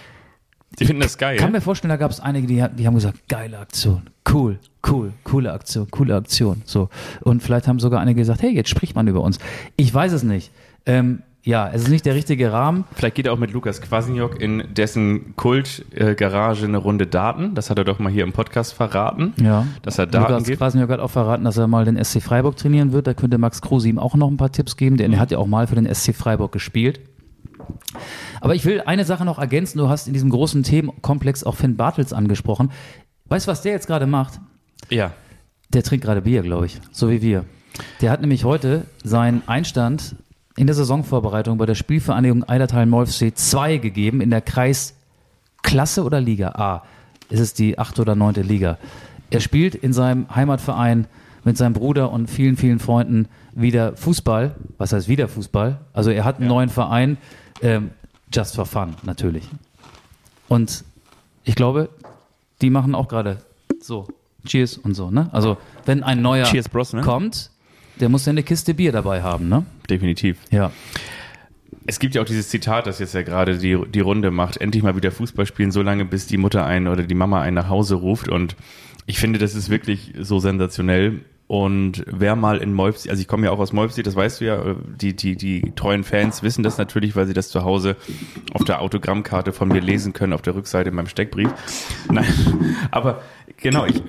Die finden das geil.
kann mir vorstellen, da gab es einige, die, die haben gesagt, geile Aktion, cool, cool, coole Aktion, coole Aktion. So. Und vielleicht haben sogar einige gesagt, hey, jetzt spricht man über uns. Ich weiß es nicht. Ähm, ja, es ist nicht der richtige Rahmen.
Vielleicht geht er auch mit Lukas Kwasniok in dessen Kult-Garage eine Runde Daten. Das hat er doch mal hier im Podcast verraten.
Ja.
Dass er Daten
Lukas
gibt.
Kwasniok hat auch verraten, dass er mal den SC Freiburg trainieren wird. Da könnte Max Kruse ihm auch noch ein paar Tipps geben, denn er hat ja auch mal für den SC Freiburg gespielt. Aber ich will eine Sache noch ergänzen. Du hast in diesem großen Themenkomplex auch Finn Bartels angesprochen. Weißt du, was der jetzt gerade macht?
Ja.
Der trinkt gerade Bier, glaube ich. So wie wir. Der hat nämlich heute seinen Einstand in der Saisonvorbereitung bei der Spielvereinigung Eidertal-Molfsee 2 gegeben in der Kreisklasse oder Liga A. Ist es die achte oder neunte Liga. Er spielt in seinem Heimatverein mit seinem Bruder und vielen, vielen Freunden wieder Fußball. Was heißt wieder Fußball? Also er hat einen neuen Verein, ähm, just for fun natürlich. Und ich glaube, die machen auch gerade so Cheers und so. Ne? Also wenn ein neuer
Cheers, Bros, ne?
kommt, der muss ja eine Kiste Bier dabei haben. Ne?
Definitiv.
Ja.
Es gibt ja auch dieses Zitat, das jetzt ja gerade die, die Runde macht, endlich mal wieder Fußball spielen, so lange bis die Mutter einen oder die Mama einen nach Hause ruft. Und ich finde, das ist wirklich so sensationell. Und wer mal in Molfsee, also ich komme ja auch aus Molfsee, das weißt du ja, die, die, die treuen Fans wissen das natürlich, weil sie das zu Hause auf der Autogrammkarte von mir lesen können, auf der Rückseite in meinem Steckbrief. Nein, aber genau, ich,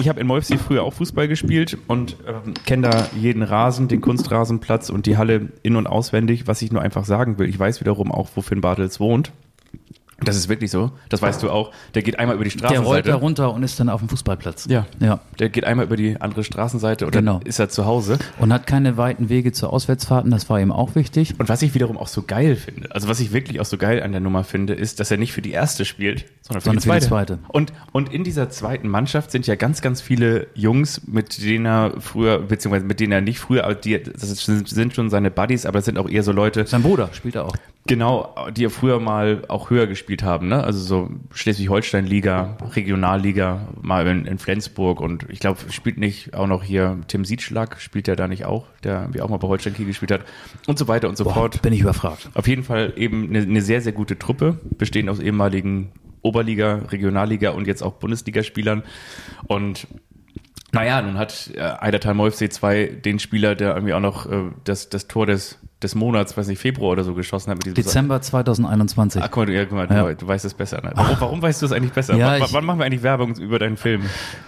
ich habe in Molfsee früher auch Fußball gespielt und ähm, kenne da jeden Rasen, den Kunstrasenplatz und die Halle in- und auswendig. Was ich nur einfach sagen will, ich weiß wiederum auch, wo Finn Bartels wohnt. Das ist wirklich so, das weißt du auch. Der geht einmal über die
Der rollt
Straßenseite.
da runter und ist dann auf dem Fußballplatz.
Ja.
ja.
Der geht einmal über die andere Straßenseite und
Genau.
dann ist er zu Hause.
Und hat keine weiten Wege zu Auswärtsfahrten, das war ihm auch wichtig.
Und was ich wiederum auch so geil finde, also was ich wirklich auch so geil an der Nummer finde, ist, dass er nicht für die erste spielt, sondern für, die, zweite.
zweite.
Und, und in dieser zweiten Mannschaft sind ja ganz, ganz viele Jungs, mit denen er früher, beziehungsweise mit denen er nicht früher, aber die, das sind, schon seine Buddies, aber das sind auch eher so Leute,
Sein Bruder spielt er auch.
genau, die ja früher mal auch höher gespielt haben, ne? Also so Schleswig-Holstein-Liga, Regionalliga, mal in, in Flensburg und ich glaube, spielt nicht auch noch hier Tim Siedschlag, spielt der da nicht auch, der wie auch mal bei Holstein Kiel gespielt hat und so weiter und so
Boah,
fort.
bin ich überfragt.
Auf jeden Fall eben eine, eine sehr, sehr gute Truppe, bestehend aus ehemaligen Oberliga, Regionalliga und jetzt auch Bundesligaspielern. Und naja, nun hat äh, Eidertal Molfsee 2 den Spieler, der irgendwie auch noch äh, das, das Tor des, des Monats, weiß nicht, Februar oder so geschossen hat mit diesem
Dezember 2021.
Ach, guck mal, du, ja, guck mal,
Ja.
du, du weißt es besser. Ne? Warum, warum weißt du es eigentlich besser?
Ja,
W-
ich-
wann machen wir eigentlich Werbung über deinen Film?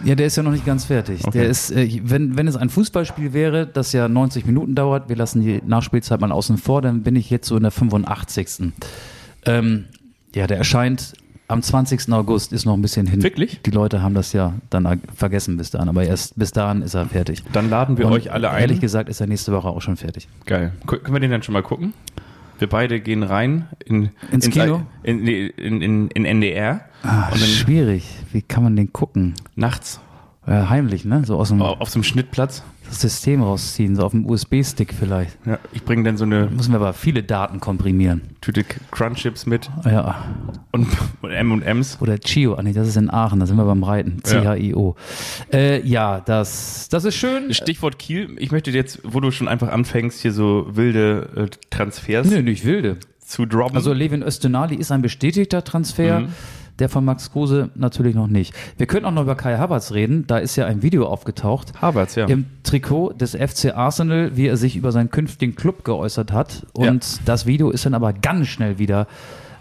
Ja, der ist ja noch nicht ganz fertig.
Okay.
Der ist, äh, wenn, wenn es ein Fußballspiel wäre, das ja 90 Minuten dauert, wir lassen die Nachspielzeit mal außen vor, dann bin ich jetzt so in der 85. Ähm, ja, der erscheint am 20. August, ist noch ein bisschen hin.
Wirklich?
Die Leute haben das ja dann vergessen bis dahin, aber erst bis dahin ist er fertig.
Dann laden wir
Und
euch alle ein.
Ehrlich gesagt ist er nächste Woche auch schon fertig.
Geil. Können wir den dann schon mal gucken? Wir beide gehen rein in,
Ins Kino?
In, in, in, in NDR und dann
schwierig. Wie kann man den gucken?
nachts
Ja, heimlich, ne? So aus dem
auf so einem Schnittplatz.
das System rausziehen, so auf dem USB-Stick vielleicht.
Ja, ich bringe dann so eine
Müssen wir aber viele Daten komprimieren.
Tüte Crunchips mit
Ja.
und, und M&M's.
Oder Chio, ah nee, das ist in Aachen, da sind wir beim Reiten.
Ja.
C-H-I-O. Äh, ja, das, das ist schön.
Stichwort Kiel. Ich möchte jetzt, wo du schon einfach anfängst, hier so wilde äh, Transfers
Nö, nicht wilde.
zu droppen.
Also Levin Östenali ist ein bestätigter Transfer.
Mhm.
Der von Max Kruse natürlich noch nicht. Wir können auch noch über Kai Havertz reden. Da ist ja ein Video aufgetaucht.
Havertz, ja.
Im Trikot des FC Arsenal, wie er sich über seinen künftigen Club geäußert hat. Und das Video ist dann aber ganz schnell wieder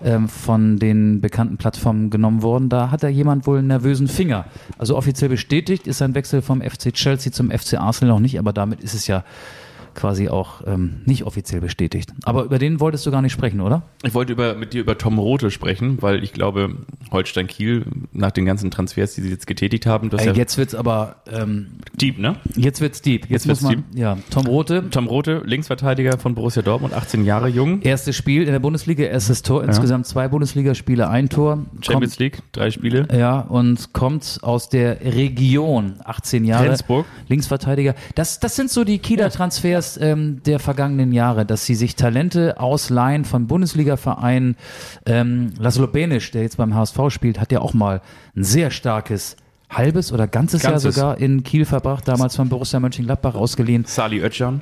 ähm, von den bekannten Plattformen genommen worden. Da hat da jemand wohl einen nervösen Finger. Also offiziell bestätigt ist sein Wechsel vom FC Chelsea zum FC Arsenal noch nicht, aber damit ist es ja quasi auch ähm, nicht offiziell bestätigt. Aber über den wolltest du gar nicht sprechen, oder?
Ich wollte über, mit dir über Tom Rote sprechen, weil ich glaube, Holstein Kiel, nach den ganzen Transfers, die sie jetzt getätigt haben, das ist
Ey,
ja
jetzt wird's aber ähm,
deep, ne?
jetzt wird's deep. Jetzt,
Jetzt
muss
wird's
man ja Tom Rote.
Tom Rote, Linksverteidiger von Borussia Dortmund, 18 Jahre jung.
Erstes Spiel in der Bundesliga, erstes Tor, insgesamt zwei Bundesligaspiele, ein Tor.
Champions League, drei Spiele.
Ja, und kommt aus der Region, 18 Jahre.
Rendsburg.
Linksverteidiger. Das, das sind so die Kieler Transfers ähm, der vergangenen Jahre, dass sie sich Talente ausleihen von Bundesliga-Vereinen. Ähm, Laszlo Benisch, der jetzt beim HSV spielt, hat ja auch mal ein sehr starkes halbes oder ganzes,
Ganzes.
Jahr sogar in Kiel verbracht, damals von Borussia Mönchengladbach ausgeliehen.
Sali Özcan.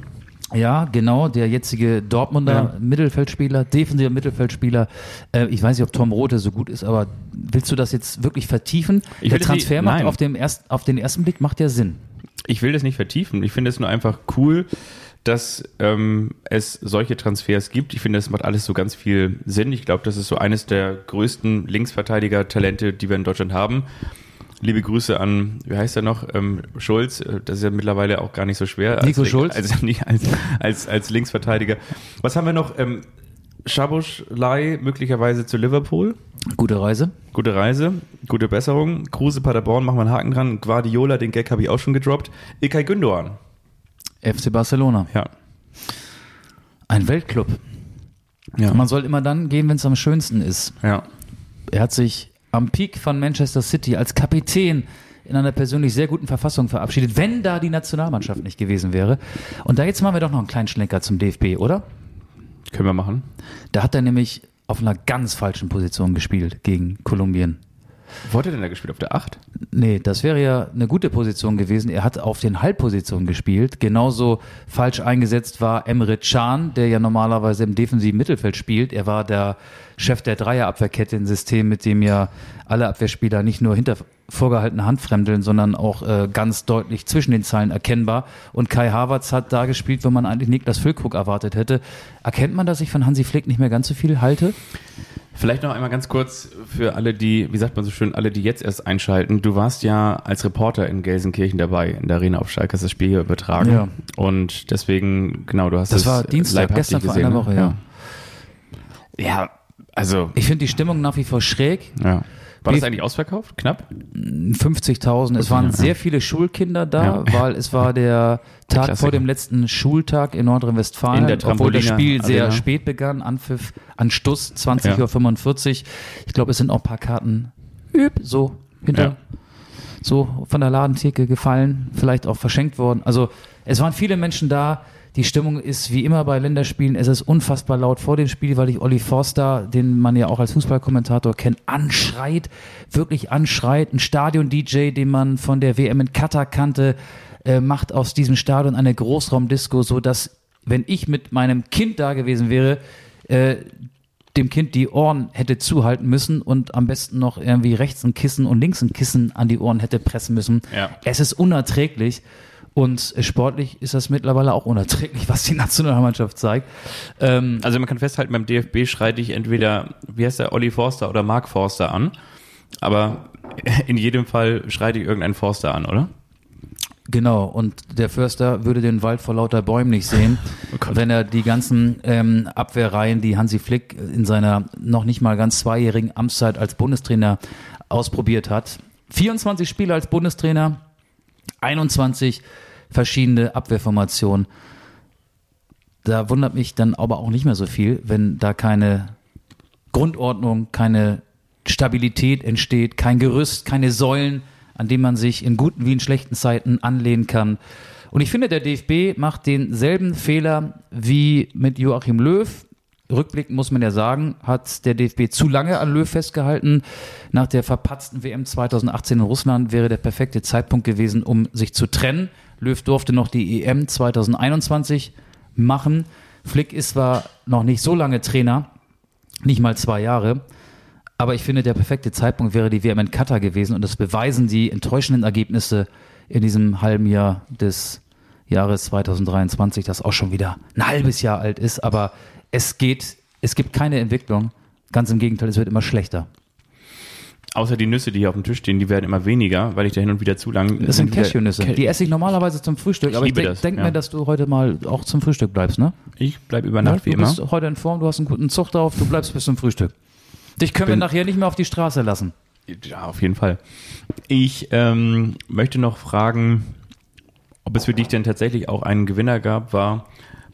Ja, genau, der jetzige Dortmunder
Ja.
Mittelfeldspieler, defensiver Mittelfeldspieler. Äh, ich weiß nicht, ob Tom Rote so gut ist, aber willst du das jetzt wirklich vertiefen?
Ich
der
will das nicht-
Transfer macht
nein.
auf, dem erst, auf den ersten Blick macht ja Sinn.
Ich will das nicht vertiefen. Ich finde es nur einfach cool, dass ähm, es solche Transfers gibt. Ich finde, das macht alles so ganz viel Sinn. Ich glaube, das ist so eines der größten Linksverteidiger-Talente, die wir in Deutschland haben. Liebe Grüße an, wie heißt er noch, ähm, Schulz. Äh, Das ist ja mittlerweile auch gar nicht so schwer. Als
Nico
Link-
Schulz?
Als, nicht als, als, als Linksverteidiger. Was haben wir noch? Ähm, Schabuschlei möglicherweise zu Liverpool.
Gute Reise.
Gute Reise, gute Besserung. Kruse Paderborn, machen wir einen Haken dran. Guardiola, den Gag habe ich auch schon gedroppt. Ilkay Gündoğan.
FC Barcelona.
Ja.
Ein Weltclub.
Ja.
Man soll immer dann gehen, wenn es am schönsten ist.
ja.
Er hat sich am Peak von Manchester City als Kapitän in einer persönlich sehr guten Verfassung verabschiedet, wenn da die Nationalmannschaft nicht gewesen wäre. Und da jetzt machen wir doch noch einen kleinen Schlenker zum DFB, oder?
Können wir machen.
Da hat er nämlich auf einer ganz falschen Position gespielt gegen Kolumbien.
Wo hat er denn da gespielt? Auf der 8?
Nee, das wäre ja eine gute Position gewesen. Er hat auf den Halbpositionen gespielt. Genauso falsch eingesetzt war Emre Can, der ja normalerweise im defensiven Mittelfeld spielt. Er war der Chef der Dreierabwehrkette, ein System, mit dem ja alle Abwehrspieler nicht nur hinter vorgehaltene Hand fremdeln, sondern auch äh, ganz deutlich zwischen den Zeilen erkennbar. Und Kai Havertz hat da gespielt, wo man eigentlich Niklas Füllkrug erwartet hätte. Erkennt man, dass ich von Hansi Flick nicht mehr ganz so viel halte?
Vielleicht noch einmal ganz kurz für alle, die, wie sagt man so schön, alle, die jetzt erst einschalten. Du warst ja als Reporter in Gelsenkirchen dabei, in der Arena auf Schalke, hast das Spiel hier übertragen.
Ja.
Und deswegen, genau, du hast
Das
es
war Dienstag, gestern vor
gesehen,
einer
ne?
Woche, ja.
Ja, ja also,
Ich finde die Stimmung nach wie vor schräg.
ja. War das eigentlich ausverkauft? Knapp?
50.000. Es waren sehr viele Schulkinder da,
Ja.
weil es war der Tag
Klassiker.
vor dem letzten Schultag in Nordrhein-Westfalen,
In der
obwohl das Spiel sehr
Arena.
spät begann, Anpfiff, Anstoß 20.45
Ja.
Uhr. Ich glaube, es sind auch ein paar Karten üb, so hinter,
Ja.
so von der Ladentheke gefallen, vielleicht auch verschenkt worden. Also es waren viele Menschen da. Die Stimmung ist wie immer bei Länderspielen, es ist unfassbar laut vor dem Spiel, weil ich Olli Forster, den man ja auch als Fußballkommentator kennt, anschreit, wirklich anschreit. Ein Stadion-DJ, den man von der WM in Katar kannte, äh, macht aus diesem Stadion eine Großraumdisco, so dass, wenn ich mit meinem Kind da gewesen wäre, äh, dem Kind die Ohren hätte zuhalten müssen und am besten noch irgendwie rechts ein Kissen und links ein Kissen an die Ohren hätte pressen müssen.
Ja.
Es ist unerträglich und sportlich ist das mittlerweile auch unerträglich, was die Nationalmannschaft zeigt. Ähm,
Also man kann festhalten, beim DFB schreite ich entweder, wie heißt der, Olli Forster oder Mark Forster an. Aber in jedem Fall schreite ich irgendeinen Forster an, oder?
Genau, und der Förster würde den Wald vor lauter Bäumen nicht sehen,
Oh
wenn er die ganzen ähm, Abwehrreihen, die Hansi Flick in seiner noch nicht mal ganz zweijährigen Amtszeit als Bundestrainer ausprobiert hat. 24 Spiele als Bundestrainer, 21 verschiedene Abwehrformationen. Da wundert mich dann aber auch nicht mehr so viel, wenn da keine Grundordnung, keine Stabilität entsteht, kein Gerüst, keine Säulen, an denen man sich in guten wie in schlechten Zeiten anlehnen kann. Und ich finde, der DFB macht denselben Fehler wie mit Joachim Löw. Rückblickend muss man ja sagen, hat der DFB zu lange an Löw festgehalten. Nach der verpatzten WM 2018 in Russland wäre der perfekte Zeitpunkt gewesen, um sich zu trennen. Löw durfte noch die EM 2021 machen. Flick ist zwar noch nicht so lange Trainer, nicht mal zwei Jahre. Aber ich finde, der perfekte Zeitpunkt wäre die WM in Katar gewesen und das beweisen die enttäuschenden Ergebnisse in diesem halben Jahr des Jahres 2023, das auch schon wieder ein halbes Jahr alt ist. Aber es geht, es gibt keine Entwicklung. Ganz im Gegenteil, es wird immer schlechter.
Außer die Nüsse, die hier auf dem Tisch stehen, die werden immer weniger, weil ich da hin und wieder zu lang.
Das sind Cashewnüsse. Die esse ich normalerweise zum Frühstück,
Ich
aber ich
liebe
denk,
das,
denk
ja.
mir, dass du heute mal auch zum Frühstück bleibst, ne?
Ich bleibe über Nacht wie
du
immer.
bist heute in Form, du hast einen guten Zug drauf, du bleibst bis zum Frühstück. Dich können wir nachher nicht mehr auf die Straße lassen.
Ja, auf jeden Fall. Ich ähm, möchte noch fragen, ob es für dich denn tatsächlich auch einen Gewinner gab, war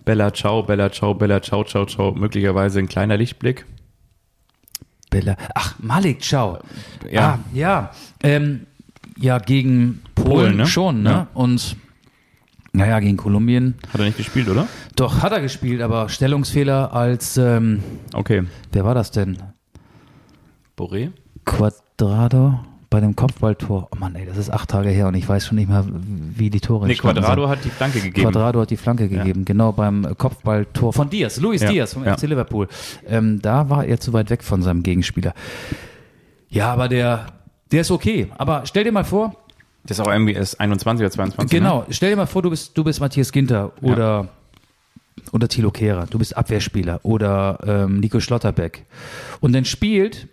Bella Ciao, Bella Ciao, Bella Ciao, Ciao, Ciao, möglicherweise ein kleiner Lichtblick.
Bella. Ach, Malik, ciao.
Ja.
Ah, ja. Ähm, ja, gegen Polen,
Polen, ne?
schon, ne?
Ja.
Und naja, gegen Kolumbien.
Hat er nicht gespielt, oder?
Doch, hat er gespielt, aber Stellungsfehler als, ähm,
Okay.
wer war das denn?
Boré?
Quadrado bei dem Kopfballtor. Oh Mann, ey, das ist acht Tage her und ich weiß schon nicht mehr, wie die Tore
Nee, Quadrado
sind.
hat die Flanke gegeben.
Quadrado hat die Flanke gegeben, genau beim Kopfballtor von Diaz, Luis
Ja,
Diaz vom
ja.
FC Liverpool. Ähm, da war er zu weit weg von seinem Gegenspieler. Ja, aber der, der ist okay. Aber stell dir mal vor,
Das ist auch irgendwie erst 21 oder 22. Ne?
genau, stell dir mal vor, du bist, du bist Matthias Ginter oder, oder Thilo Kehrer, du bist Abwehrspieler oder ähm, Nico Schlotterbeck. Und dann spielt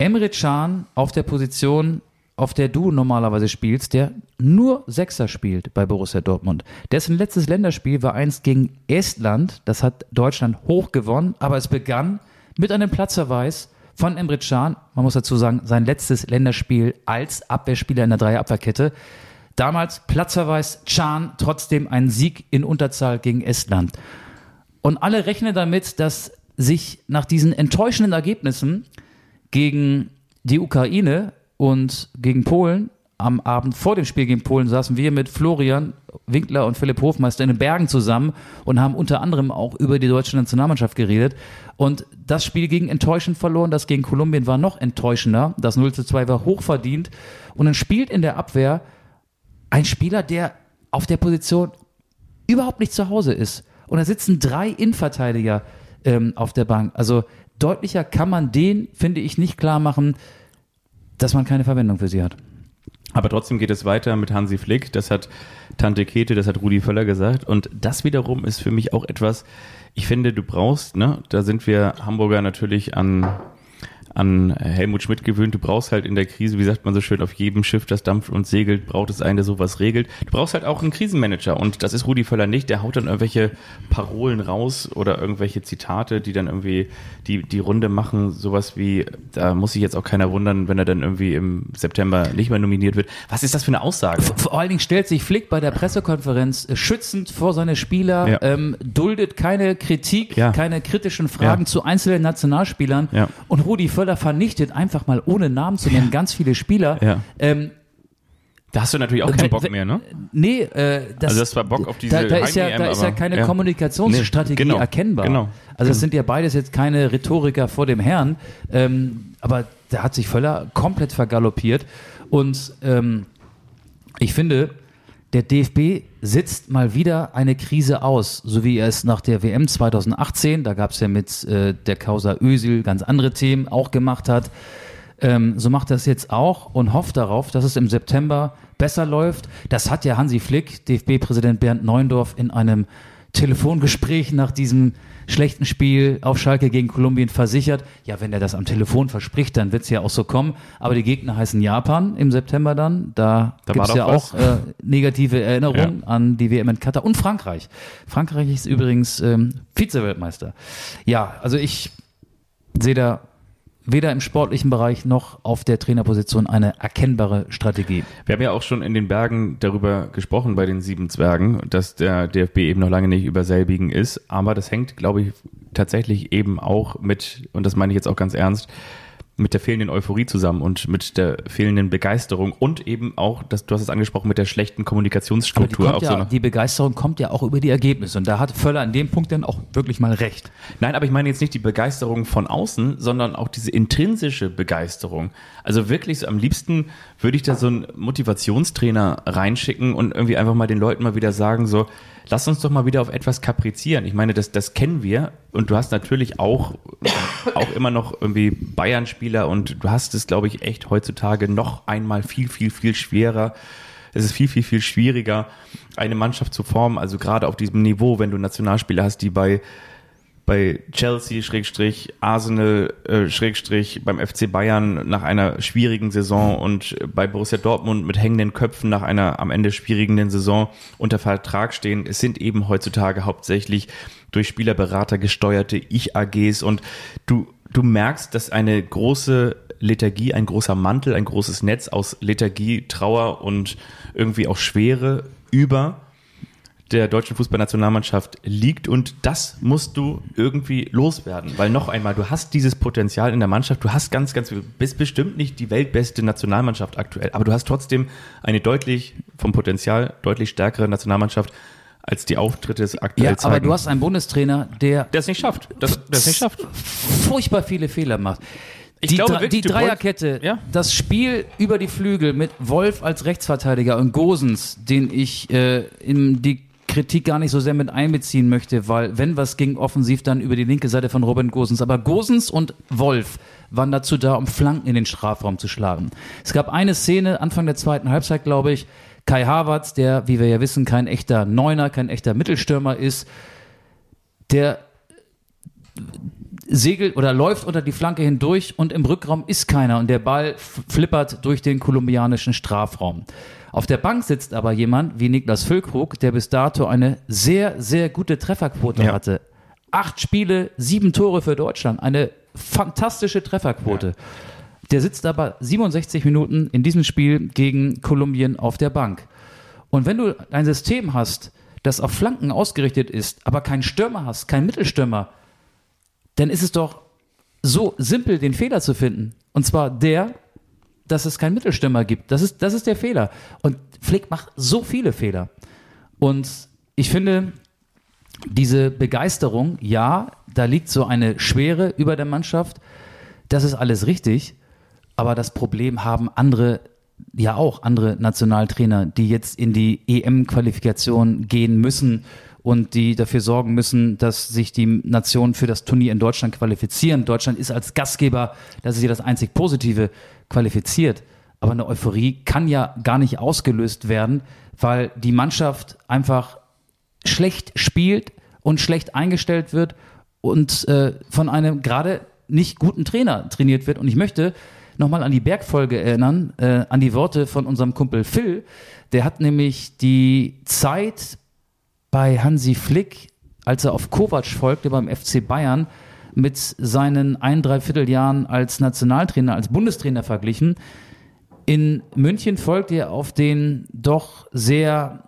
Emre Can auf der Position, auf der du normalerweise spielst, der nur Sechser spielt bei Borussia Dortmund. Dessen letztes Länderspiel war eins gegen Estland. Das hat Deutschland hoch gewonnen, aber es begann mit einem Platzverweis von Emre Can. Man muss dazu sagen, sein letztes Länderspiel als Abwehrspieler in der Dreierabwehrkette. Damals Platzverweis Can, trotzdem ein Sieg in Unterzahl gegen Estland. Und alle rechnen damit, dass sich nach diesen enttäuschenden Ergebnissen gegen die Ukraine und gegen Polen am Abend vor dem Spiel gegen Polen saßen wir mit Florian Winkler und Philipp Hofmeister in den Bergen zusammen und haben unter anderem auch über die deutsche Nationalmannschaft geredet. Und das Spiel ging enttäuschend verloren, das gegen Kolumbien war noch enttäuschender. Das 0 zu 2 war hochverdient. Und dann spielt in der Abwehr ein Spieler, der auf der Position überhaupt nicht zu Hause ist. Und da sitzen drei Innenverteidiger ähm, auf der Bank. Also deutlicher kann man den, finde ich, nicht klar machen, dass man keine Verwendung für sie hat.
Aber trotzdem geht es weiter mit Hansi Flick. Das hat Tante Kete, das hat Rudi Völler gesagt. Und das wiederum ist für mich auch etwas, ich finde, du brauchst, ne, da sind wir Hamburger natürlich an, an Helmut Schmidt gewöhnt. Du brauchst halt in der Krise, wie sagt man so schön, auf jedem Schiff, das dampft und segelt, braucht es einen, der sowas regelt. Du brauchst halt auch einen Krisenmanager. Und das ist Rudi Völler nicht. Der haut dann irgendwelche Parolen raus oder irgendwelche Zitate, die dann irgendwie die, die Runde machen. Sowas wie, da muss sich jetzt auch keiner wundern, wenn er dann irgendwie im September nicht mehr nominiert wird. Was ist das für eine Aussage?
Vor allen Dingen stellt sich Flick bei der Pressekonferenz äh, schützend vor seine Spieler,
Ja.
ähm, duldet keine Kritik,
Ja.
keine kritischen Fragen
Ja.
zu einzelnen Nationalspielern. Und Rudi Völler vernichtet einfach mal ohne Namen zu nennen ganz viele Spieler.
Ja.
Ähm,
Da hast du natürlich auch keinen
Wenn-
Bock mehr, ne?
Nee, äh, das,
Also das war Bock auf diese
da, da ist ja, da ist ja keine
ja.
Kommunikationsstrategie
Nee, genau,
erkennbar.
genau.
Also das sind ja beides jetzt keine Rhetoriker vor dem Herrn, ähm, aber da hat sich Völler komplett vergaloppiert und ähm, ich finde, der DFB sitzt mal wieder eine Krise aus, so wie er es nach der WM 2018, da gab es ja mit äh, der Causa Özil ganz andere Themen auch gemacht hat. Ähm, so macht er es jetzt auch und hofft darauf, dass es im September besser läuft. Das hat ja Hansi Flick, DFB-Präsident Bernd Neuendorf, in einem Telefongespräch nach diesem schlechten Spiel auf Schalke gegen Kolumbien versichert. Ja, wenn er das am Telefon verspricht, dann wird es ja auch so kommen. Aber die Gegner heißen Japan im September dann. Da,
Da
gibt es ja
was.
auch äh, negative Erinnerungen an die WM in Katar und Frankreich. Frankreich ist übrigens ähm, Vize-Weltmeister. Ja, also ich sehe da weder im sportlichen Bereich noch auf der Trainerposition eine erkennbare Strategie.
Wir haben ja auch schon in den Bergen darüber gesprochen bei den sieben Zwergen, dass der DFB eben noch lange nicht über selbigen ist. Aber das hängt, glaube ich, tatsächlich eben auch mit, und das meine ich jetzt auch ganz ernst, mit der fehlenden Euphorie zusammen und mit der fehlenden Begeisterung und eben auch, das, du hast es angesprochen, mit der schlechten
Aber die,
Kommunikationsstruktur. auf so
ja,
einer-
die Begeisterung kommt ja auch über die Ergebnisse. Und da hat Völler an dem Punkt dann auch wirklich mal recht.
Nein, aber ich meine jetzt nicht die Begeisterung von außen, sondern auch diese intrinsische Begeisterung. Also wirklich so am liebsten würde ich da so einen Motivationstrainer reinschicken und irgendwie einfach mal den Leuten mal wieder sagen, so, lass uns doch mal wieder auf etwas kaprizieren. Ich meine, das, das kennen wir und du hast natürlich auch, auch immer noch irgendwie Bayern-Spieler und du hast es, glaube ich, echt heutzutage noch einmal viel, viel, viel schwerer. Es ist viel, viel, viel schwieriger, eine Mannschaft zu formen. Also gerade auf diesem Niveau, wenn du Nationalspieler hast, die bei bei Chelsea, Schrägstrich, Arsenal, äh, Schrägstrich, beim FC Bayern nach einer schwierigen Saison und bei Borussia Dortmund mit hängenden Köpfen nach einer am Ende schwierigen Saison unter Vertrag stehen. Es sind eben heutzutage hauptsächlich durch Spielerberater gesteuerte Ich-AGs und du, du merkst, dass eine große Lethargie, ein großer Mantel, ein großes Netz aus Lethargie, Trauer und irgendwie auch Schwere über der deutschen Fußballnationalmannschaft liegt und das musst du irgendwie loswerden, weil noch einmal, du hast dieses Potenzial in der Mannschaft, du hast ganz, ganz, bist bestimmt nicht die weltbeste Nationalmannschaft aktuell, aber du hast trotzdem eine deutlich, vom Potenzial deutlich stärkere Nationalmannschaft als die Auftritte es aktuell
Ja,
zeigen.
aber du hast einen Bundestrainer, der
der es nicht schafft, das, der es nicht schafft.
furchtbar viele Fehler macht.
Ich
die,
glaube
Dre-
wirklich,
die Dreierkette,
Ja.
das Spiel über die Flügel mit Wolf als Rechtsverteidiger und Gosens, den ich äh, in die Kritik gar nicht so sehr mit einbeziehen möchte, weil wenn was ging offensiv, dann über die linke Seite von Robin Gosens. Aber Gosens und Wolf waren dazu da, um Flanken in den Strafraum zu schlagen. Es gab eine Szene, Anfang der zweiten Halbzeit, glaube ich, Kai Havertz, der, wie wir ja wissen, kein echter Neuner, kein echter Mittelstürmer ist, der segelt oder läuft unter die Flanke hindurch und im Rückraum ist keiner und der Ball flippert durch den kolumbianischen Strafraum. Auf der Bank sitzt aber jemand wie Niklas Füllkrug, der bis dato eine sehr, sehr gute Trefferquote
Ja.
hatte. Acht Spiele, sieben Tore für Deutschland. Eine fantastische Trefferquote. Der sitzt aber 67 Minuten in diesem Spiel gegen Kolumbien auf der Bank. Und wenn du ein System hast, das auf Flanken ausgerichtet ist, aber keinen Stürmer hast, keinen Mittelstürmer, dann ist es doch so simpel, den Fehler zu finden. Und zwar der, dass es keinen Mittelstürmer gibt. Das ist, das ist der Fehler. Und Flick macht so viele Fehler. Und ich finde, diese Begeisterung, ja, da liegt so eine Schwere über der Mannschaft. Das ist alles richtig. Aber das Problem haben andere, ja auch andere Nationaltrainer, die jetzt in die EM-Qualifikation gehen müssen und die dafür sorgen müssen, dass sich die Nationen für das Turnier in Deutschland qualifizieren. Deutschland ist als Gastgeber, das ist ja das einzig Positive, qualifiziert. Aber eine Euphorie kann ja gar nicht ausgelöst werden, weil die Mannschaft einfach schlecht spielt und schlecht eingestellt wird und äh, von einem gerade nicht guten Trainer trainiert wird. Und ich möchte nochmal an die Bergfolge erinnern, äh, an die Worte von unserem Kumpel Phil. Der hat nämlich die Zeit bei Hansi Flick, als er auf Kovac folgte beim FC Bayern, mit seinen ein, dreiviertel Jahren als Nationaltrainer, als Bundestrainer verglichen. In München folgte er auf den doch sehr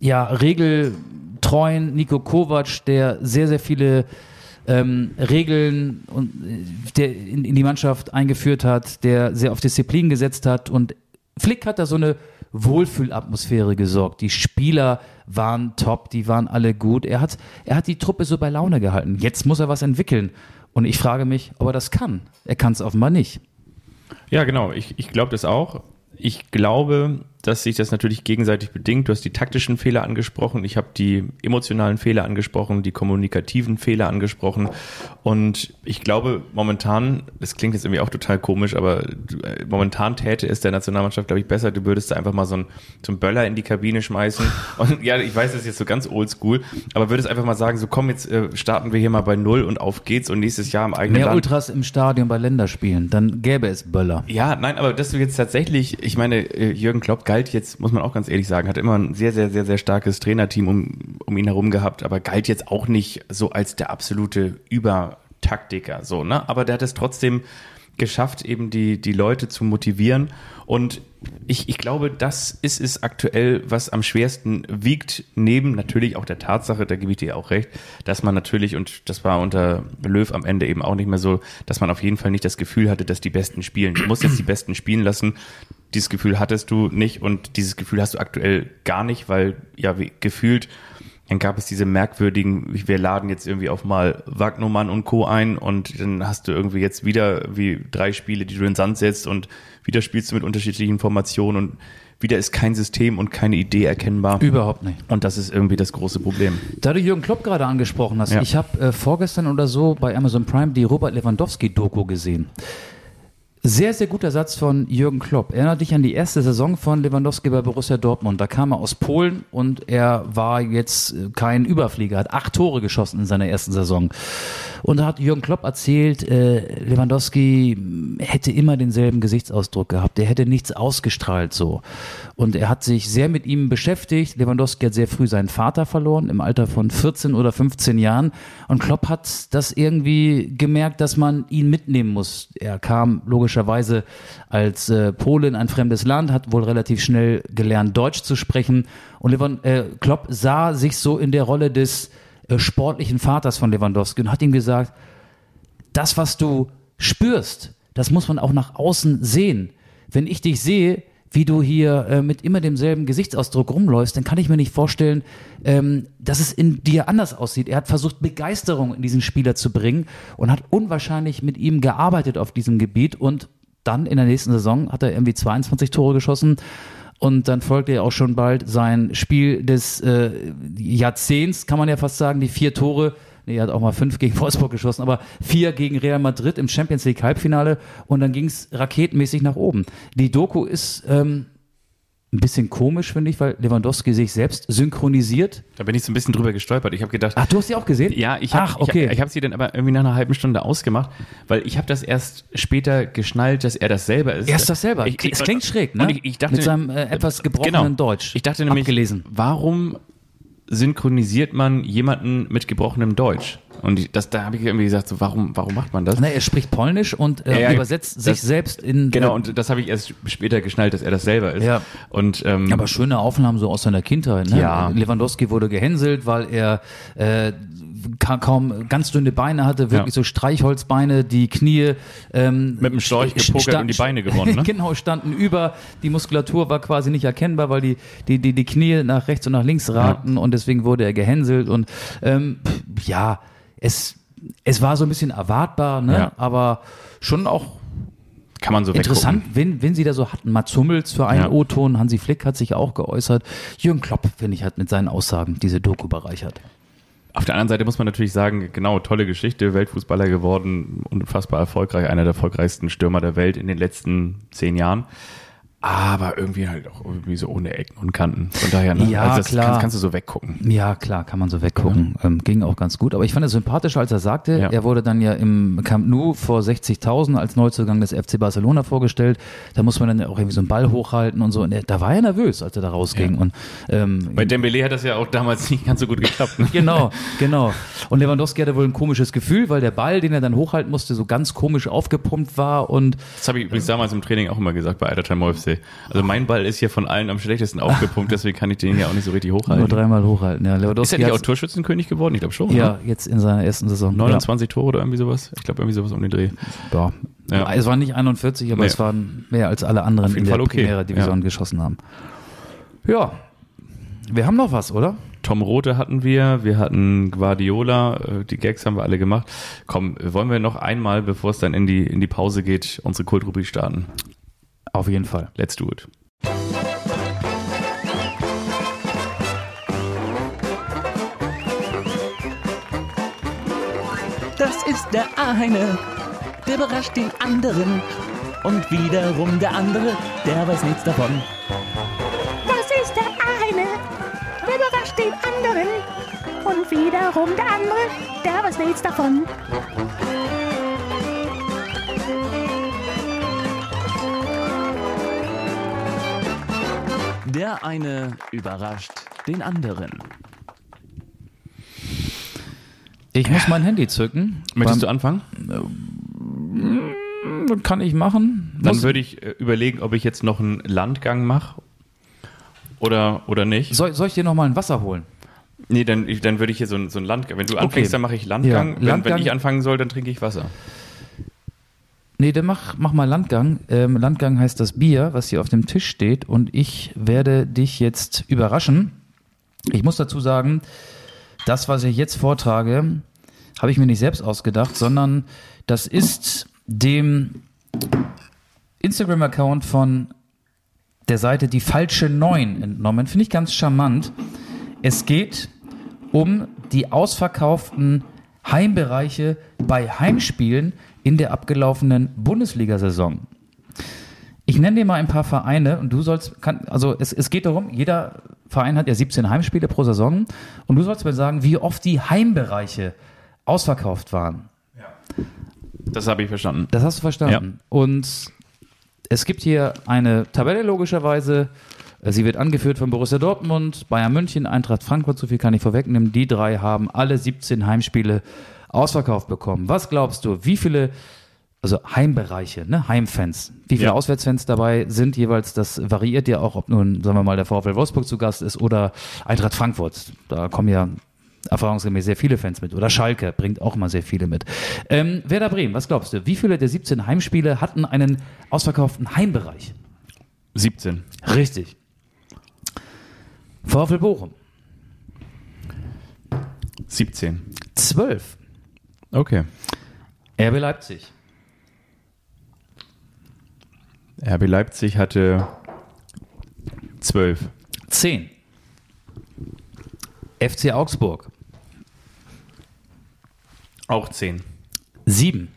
ja, regeltreuen Nico Kovac, der sehr, sehr viele ähm, Regeln und, äh, der in, in die Mannschaft eingeführt hat, der sehr auf Disziplin gesetzt hat. Und Flick hat da so eine Wohlfühlatmosphäre gesorgt. Die Spieler waren top, die waren alle gut. Er hat, er hat die Truppe so bei Laune gehalten. Jetzt muss er was entwickeln. Und ich frage mich, ob er das kann. Er kann es offenbar nicht.
Ja, genau. Ich, ich glaube das auch. Ich glaube, dass sich das natürlich gegenseitig bedingt. Du hast die taktischen Fehler angesprochen, ich habe die emotionalen Fehler angesprochen, die kommunikativen Fehler angesprochen. Und ich glaube, momentan, das klingt jetzt irgendwie auch total komisch, aber äh, momentan täte es der Nationalmannschaft, glaube ich, besser, du würdest da einfach mal so einen, so einen Böller in die Kabine schmeißen. Und ja, ich weiß, das ist jetzt so ganz oldschool, aber würdest einfach mal sagen, so komm, jetzt äh, starten wir hier mal bei Null und auf geht's und nächstes Jahr im eigenen
Mehr
Land.
Ultras im Stadion bei Länderspielen, dann gäbe es Böller.
Ja, nein, aber dass du jetzt tatsächlich, ich meine, äh, Jürgen Klopp galt jetzt, muss man auch ganz ehrlich sagen, hat immer ein sehr, sehr, sehr, sehr starkes Trainerteam um, um ihn herum gehabt, aber galt jetzt auch nicht so als der absolute Übertaktiker, so, ne? Aber der hat es trotzdem geschafft, eben die, die Leute zu motivieren und ich, ich glaube, das ist es aktuell, was am schwersten wiegt, neben natürlich auch der Tatsache, da gebe ich dir auch recht, dass man natürlich, und das war unter Löw am Ende eben auch nicht mehr so, dass man auf jeden Fall nicht das Gefühl hatte, dass die Besten spielen. Du musst jetzt die Besten spielen lassen. Dieses Gefühl hattest du nicht und dieses Gefühl hast du aktuell gar nicht, weil ja wie, gefühlt dann gab es diese merkwürdigen, wir laden jetzt irgendwie auf mal Wagnumann und Co. ein und dann hast du irgendwie jetzt wieder wie drei Spiele, die du in den Sand setzt und wieder spielst du mit unterschiedlichen Formationen und wieder ist kein System und keine Idee erkennbar.
Überhaupt nicht.
Und das ist irgendwie das große Problem.
Da du Jürgen Klopp gerade angesprochen hast,
Ja.
ich habe äh, vorgestern oder so bei Amazon Prime die Robert Lewandowski-Doku gesehen. Sehr, sehr guter Satz von Jürgen Klopp. Erinnert dich an die erste Saison von Lewandowski bei Borussia Dortmund. Da kam er aus Polen und er war jetzt äh, kein Überflieger, hat acht Tore geschossen in seiner ersten Saison. Und da hat Jürgen Klopp erzählt, äh, Lewandowski hätte immer denselben Gesichtsausdruck gehabt. Er hätte nichts ausgestrahlt so. Und er hat sich sehr mit ihm beschäftigt. Lewandowski hat sehr früh seinen Vater verloren, im Alter von 14 oder 15 Jahren. Und Klopp hat das irgendwie gemerkt, dass man ihn mitnehmen muss. Er kam logischerweise als äh, Pole in ein fremdes Land, hat wohl relativ schnell gelernt, Deutsch zu sprechen. Und Lewand äh, Klopp sah sich so in der Rolle des äh, sportlichen Vaters von Lewandowski und hat ihm gesagt, das, was du spürst, das muss man auch nach außen sehen. Wenn ich dich sehe, wie du hier äh, mit immer demselben Gesichtsausdruck rumläufst, dann kann ich mir nicht vorstellen, ähm, dass es in dir anders aussieht. Er hat versucht, Begeisterung in diesen Spieler zu bringen und hat unwahrscheinlich mit ihm gearbeitet auf diesem Gebiet und dann in der nächsten Saison hat er irgendwie 22 Tore geschossen. Und dann folgte ja auch schon bald sein Spiel des äh, Jahrzehnts, kann man ja fast sagen, die vier Tore Nee, er hat auch mal fünf gegen Wolfsburg geschossen, aber vier gegen Real Madrid im Champions League Halbfinale und dann ging es raketenmäßig nach oben. Die Doku ist ähm, ein bisschen komisch, finde ich, weil Lewandowski sich selbst synchronisiert.
Da bin ich so ein bisschen drüber gestolpert. Ich habe gedacht.
Ach, du hast sie auch gesehen?
Ja, ich habe
okay.
ich, ich hab sie dann aber irgendwie nach einer halben Stunde ausgemacht, weil ich habe das erst später geschnallt, dass er das selber ist.
Er ist das selber.
Ich,
es klingt schräg, ne?
Ich, ich dachte,
Mit seinem äh, etwas gebrochenen
genau.
Deutsch.
Ich dachte nämlich,
Abgelesen.
warum synchronisiert man jemanden mit gebrochenem Deutsch? Und das, da habe ich irgendwie gesagt, so, warum, warum macht man das?
Na, er spricht Polnisch und äh,
Ja,
übersetzt
das-
sich selbst in.
Genau,
äh,
und das habe ich erst später geschnallt, dass er das selber ist.
Ja.
Und ähm,
Aber schöne Aufnahmen so aus seiner Kindheit. Ne?
Ja.
Lewandowski wurde gehänselt, weil er äh, kaum ganz dünne Beine hatte, wirklich
Ja.
so Streichholzbeine, die Knie ähm,
Mit dem Storch
st-
gepokert und die Beine gewonnen, ne?
genau, standen über. Die Muskulatur war quasi nicht erkennbar, weil die, die, die, die Knie nach rechts und nach links ragten und deswegen wurde er gehänselt. Und ähm, ja, es, es war so ein bisschen erwartbar, ne?
Ja.
aber schon auch
kann man so
Interessant, wen, wen sie da so hatten. Mats Hummels für einen
Ja.
O-Ton, Hansi Flick hat sich auch geäußert. Jürgen Klopp, finde ich, hat mit seinen Aussagen diese Doku bereichert.
Auf der anderen Seite muss man natürlich sagen, genau, tolle Geschichte, Weltfußballer geworden, unfassbar erfolgreich, einer der erfolgreichsten Stürmer der Welt in den letzten zehn Jahren. Aber irgendwie halt auch irgendwie so ohne Ecken und Kanten. Von daher, ne?
Ja,
das
klar.
Kannst, kannst du so weggucken.
Ja, klar, kann man so weggucken. Ähm, ging auch ganz gut. Aber ich fand es sympathischer, als er sagte,
Ja.
er wurde dann ja im Camp Nou vor 60.000 als Neuzugang des FC Barcelona vorgestellt. Da muss man dann ja auch irgendwie so einen Ball hochhalten und so. Und er, da war er nervös, als er da rausging.
Ja.
Und, ähm,
Bei Dembele hat das ja auch damals nicht ganz so gut geklappt. Ne?
Genau, genau. Und Lewandowski hatte wohl ein komisches Gefühl, weil der Ball, den er dann hochhalten musste, so ganz komisch aufgepumpt war und
Das habe ich übrigens damals im Training auch immer gesagt bei Eidertheim FC. Also mein Ball ist hier von allen am schlechtesten aufgepumpt, deswegen kann ich den hier auch nicht so richtig
nur
hochhalten.
dreimal hochhalten. Ja,
Ist
Lewandowski
er nicht auch Torschützenkönig geworden? Ich glaube schon.
Ja,
Ne?
jetzt in seiner ersten Saison.
29 Tore oder irgendwie sowas? Ich glaube irgendwie sowas um den Dreh.
Ja.
Ja.
ja. Es waren nicht 41, aber
Nee.
es waren mehr als alle anderen
jeden
in der
Fall okay.
Primera Division
Ja.
geschossen haben. Ja. Wir haben noch was, oder?
Tom Rote hatten wir, wir hatten Guardiola, äh, die Gags haben wir alle gemacht. Komm, wollen wir noch einmal, bevor es dann in die, in die Pause geht, unsere Kultrubrik starten?
Auf jeden Fall.
Let's do it.
Das ist der eine, der überrascht den anderen. Und wiederum der andere, der weiß nichts davon.
Das ist der eine, der überrascht den anderen. Und wiederum der andere, der weiß nichts davon.
Der eine überrascht den anderen.
Ich muss mein Handy zücken.
Möchtest du anfangen?
du? Kann ich machen.
Dann
Muss-
würde ich äh, überlegen, ob ich jetzt noch einen Landgang mache oder, oder nicht.
soll, soll ich dir noch mal ein Wasser holen?
Nee, dann, dann würde ich hier so, ein- so einen Landgang. Wenn du anfängst, dann mache ich Landgang.
Ja,
Wenn,
Landgang-
wenn ich anfangen soll, dann trinke ich Wasser.
Nee, dann mach, mach mal Landgang. Ähm, Landgang heißt das Bier, was hier auf dem Tisch steht. Und ich werde dich jetzt überraschen. Ich muss dazu sagen, das, was ich jetzt vortrage, habe ich mir nicht selbst ausgedacht, sondern das ist dem Instagram-Account von der Seite Die Falsche Neun entnommen. Finde ich ganz charmant. Es geht um die ausverkauften Heimbereiche bei Heimspielen in der abgelaufenen Bundesliga-Saison. Ich nenne dir mal ein paar Vereine und du sollst, kann, also es, es geht darum, jeder Verein hat ja 17 Heimspiele pro Saison und du sollst mir sagen, wie oft die Heimbereiche ausverkauft waren.
Das habe ich verstanden.
Das hast du verstanden. Und es gibt hier eine Tabelle logischerweise. Sie wird angeführt von Borussia Dortmund, Bayern München, Eintracht Frankfurt, so viel kann ich vorwegnehmen. Die drei haben alle 17 Heimspiele ausverkauft bekommen. Was glaubst du, wie viele, also Heimbereiche, ne, Heimfans, wie viele
Ja.
Auswärtsfans dabei sind jeweils? Das variiert ja auch, ob nun, sagen wir mal, der VfL Wolfsburg zu Gast ist oder Eintracht Frankfurt. Da kommen ja erfahrungsgemäß sehr viele Fans mit. Oder Schalke bringt auch mal sehr viele mit. Ähm, Werder Bremen, was glaubst du? Wie viele der 17 Heimspiele hatten einen ausverkauften Heimbereich?
17.
Richtig. VfL Bochum,
17.
12.
Okay.
RB Leipzig,
RB Leipzig hatte 12.
10. FC Augsburg,
Auch 10.
7.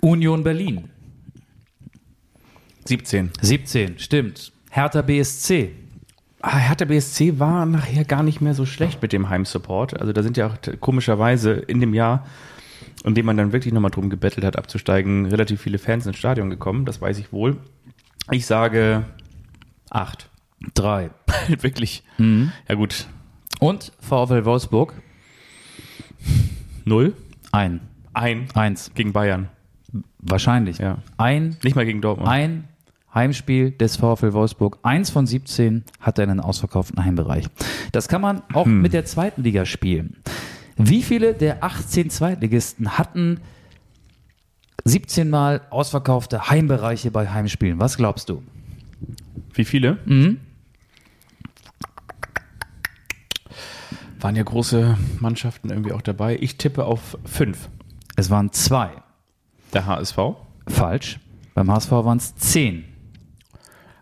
Union Berlin,
17.
17. Stimmt. Hertha BSC,
Hertha BSC war nachher gar nicht mehr so schlecht mit dem Heimsupport. Also da sind ja auch komischerweise in dem Jahr, in dem man dann wirklich nochmal drum gebettelt hat, abzusteigen, relativ viele Fans ins Stadion gekommen. Das weiß ich wohl. Ich sage 8.
3.
wirklich. Ja gut.
Und VfL Wolfsburg,
0.
1.
Ein
1.
gegen Bayern.
Wahrscheinlich.
Ja.
Ein
Nicht mal gegen Dortmund.
Ein Heimspiel des VfL Wolfsburg, eins von 17, hat einen ausverkauften Heimbereich. Das kann man auch mit der zweiten Liga spielen. Wie viele der 18 Zweitligisten hatten 17 Mal ausverkaufte Heimbereiche bei Heimspielen? Was glaubst du?
Wie viele? Waren ja große Mannschaften irgendwie auch dabei. Ich tippe auf 5.
Es waren zwei.
Der HSV.
Falsch. Beim HSV waren es 10.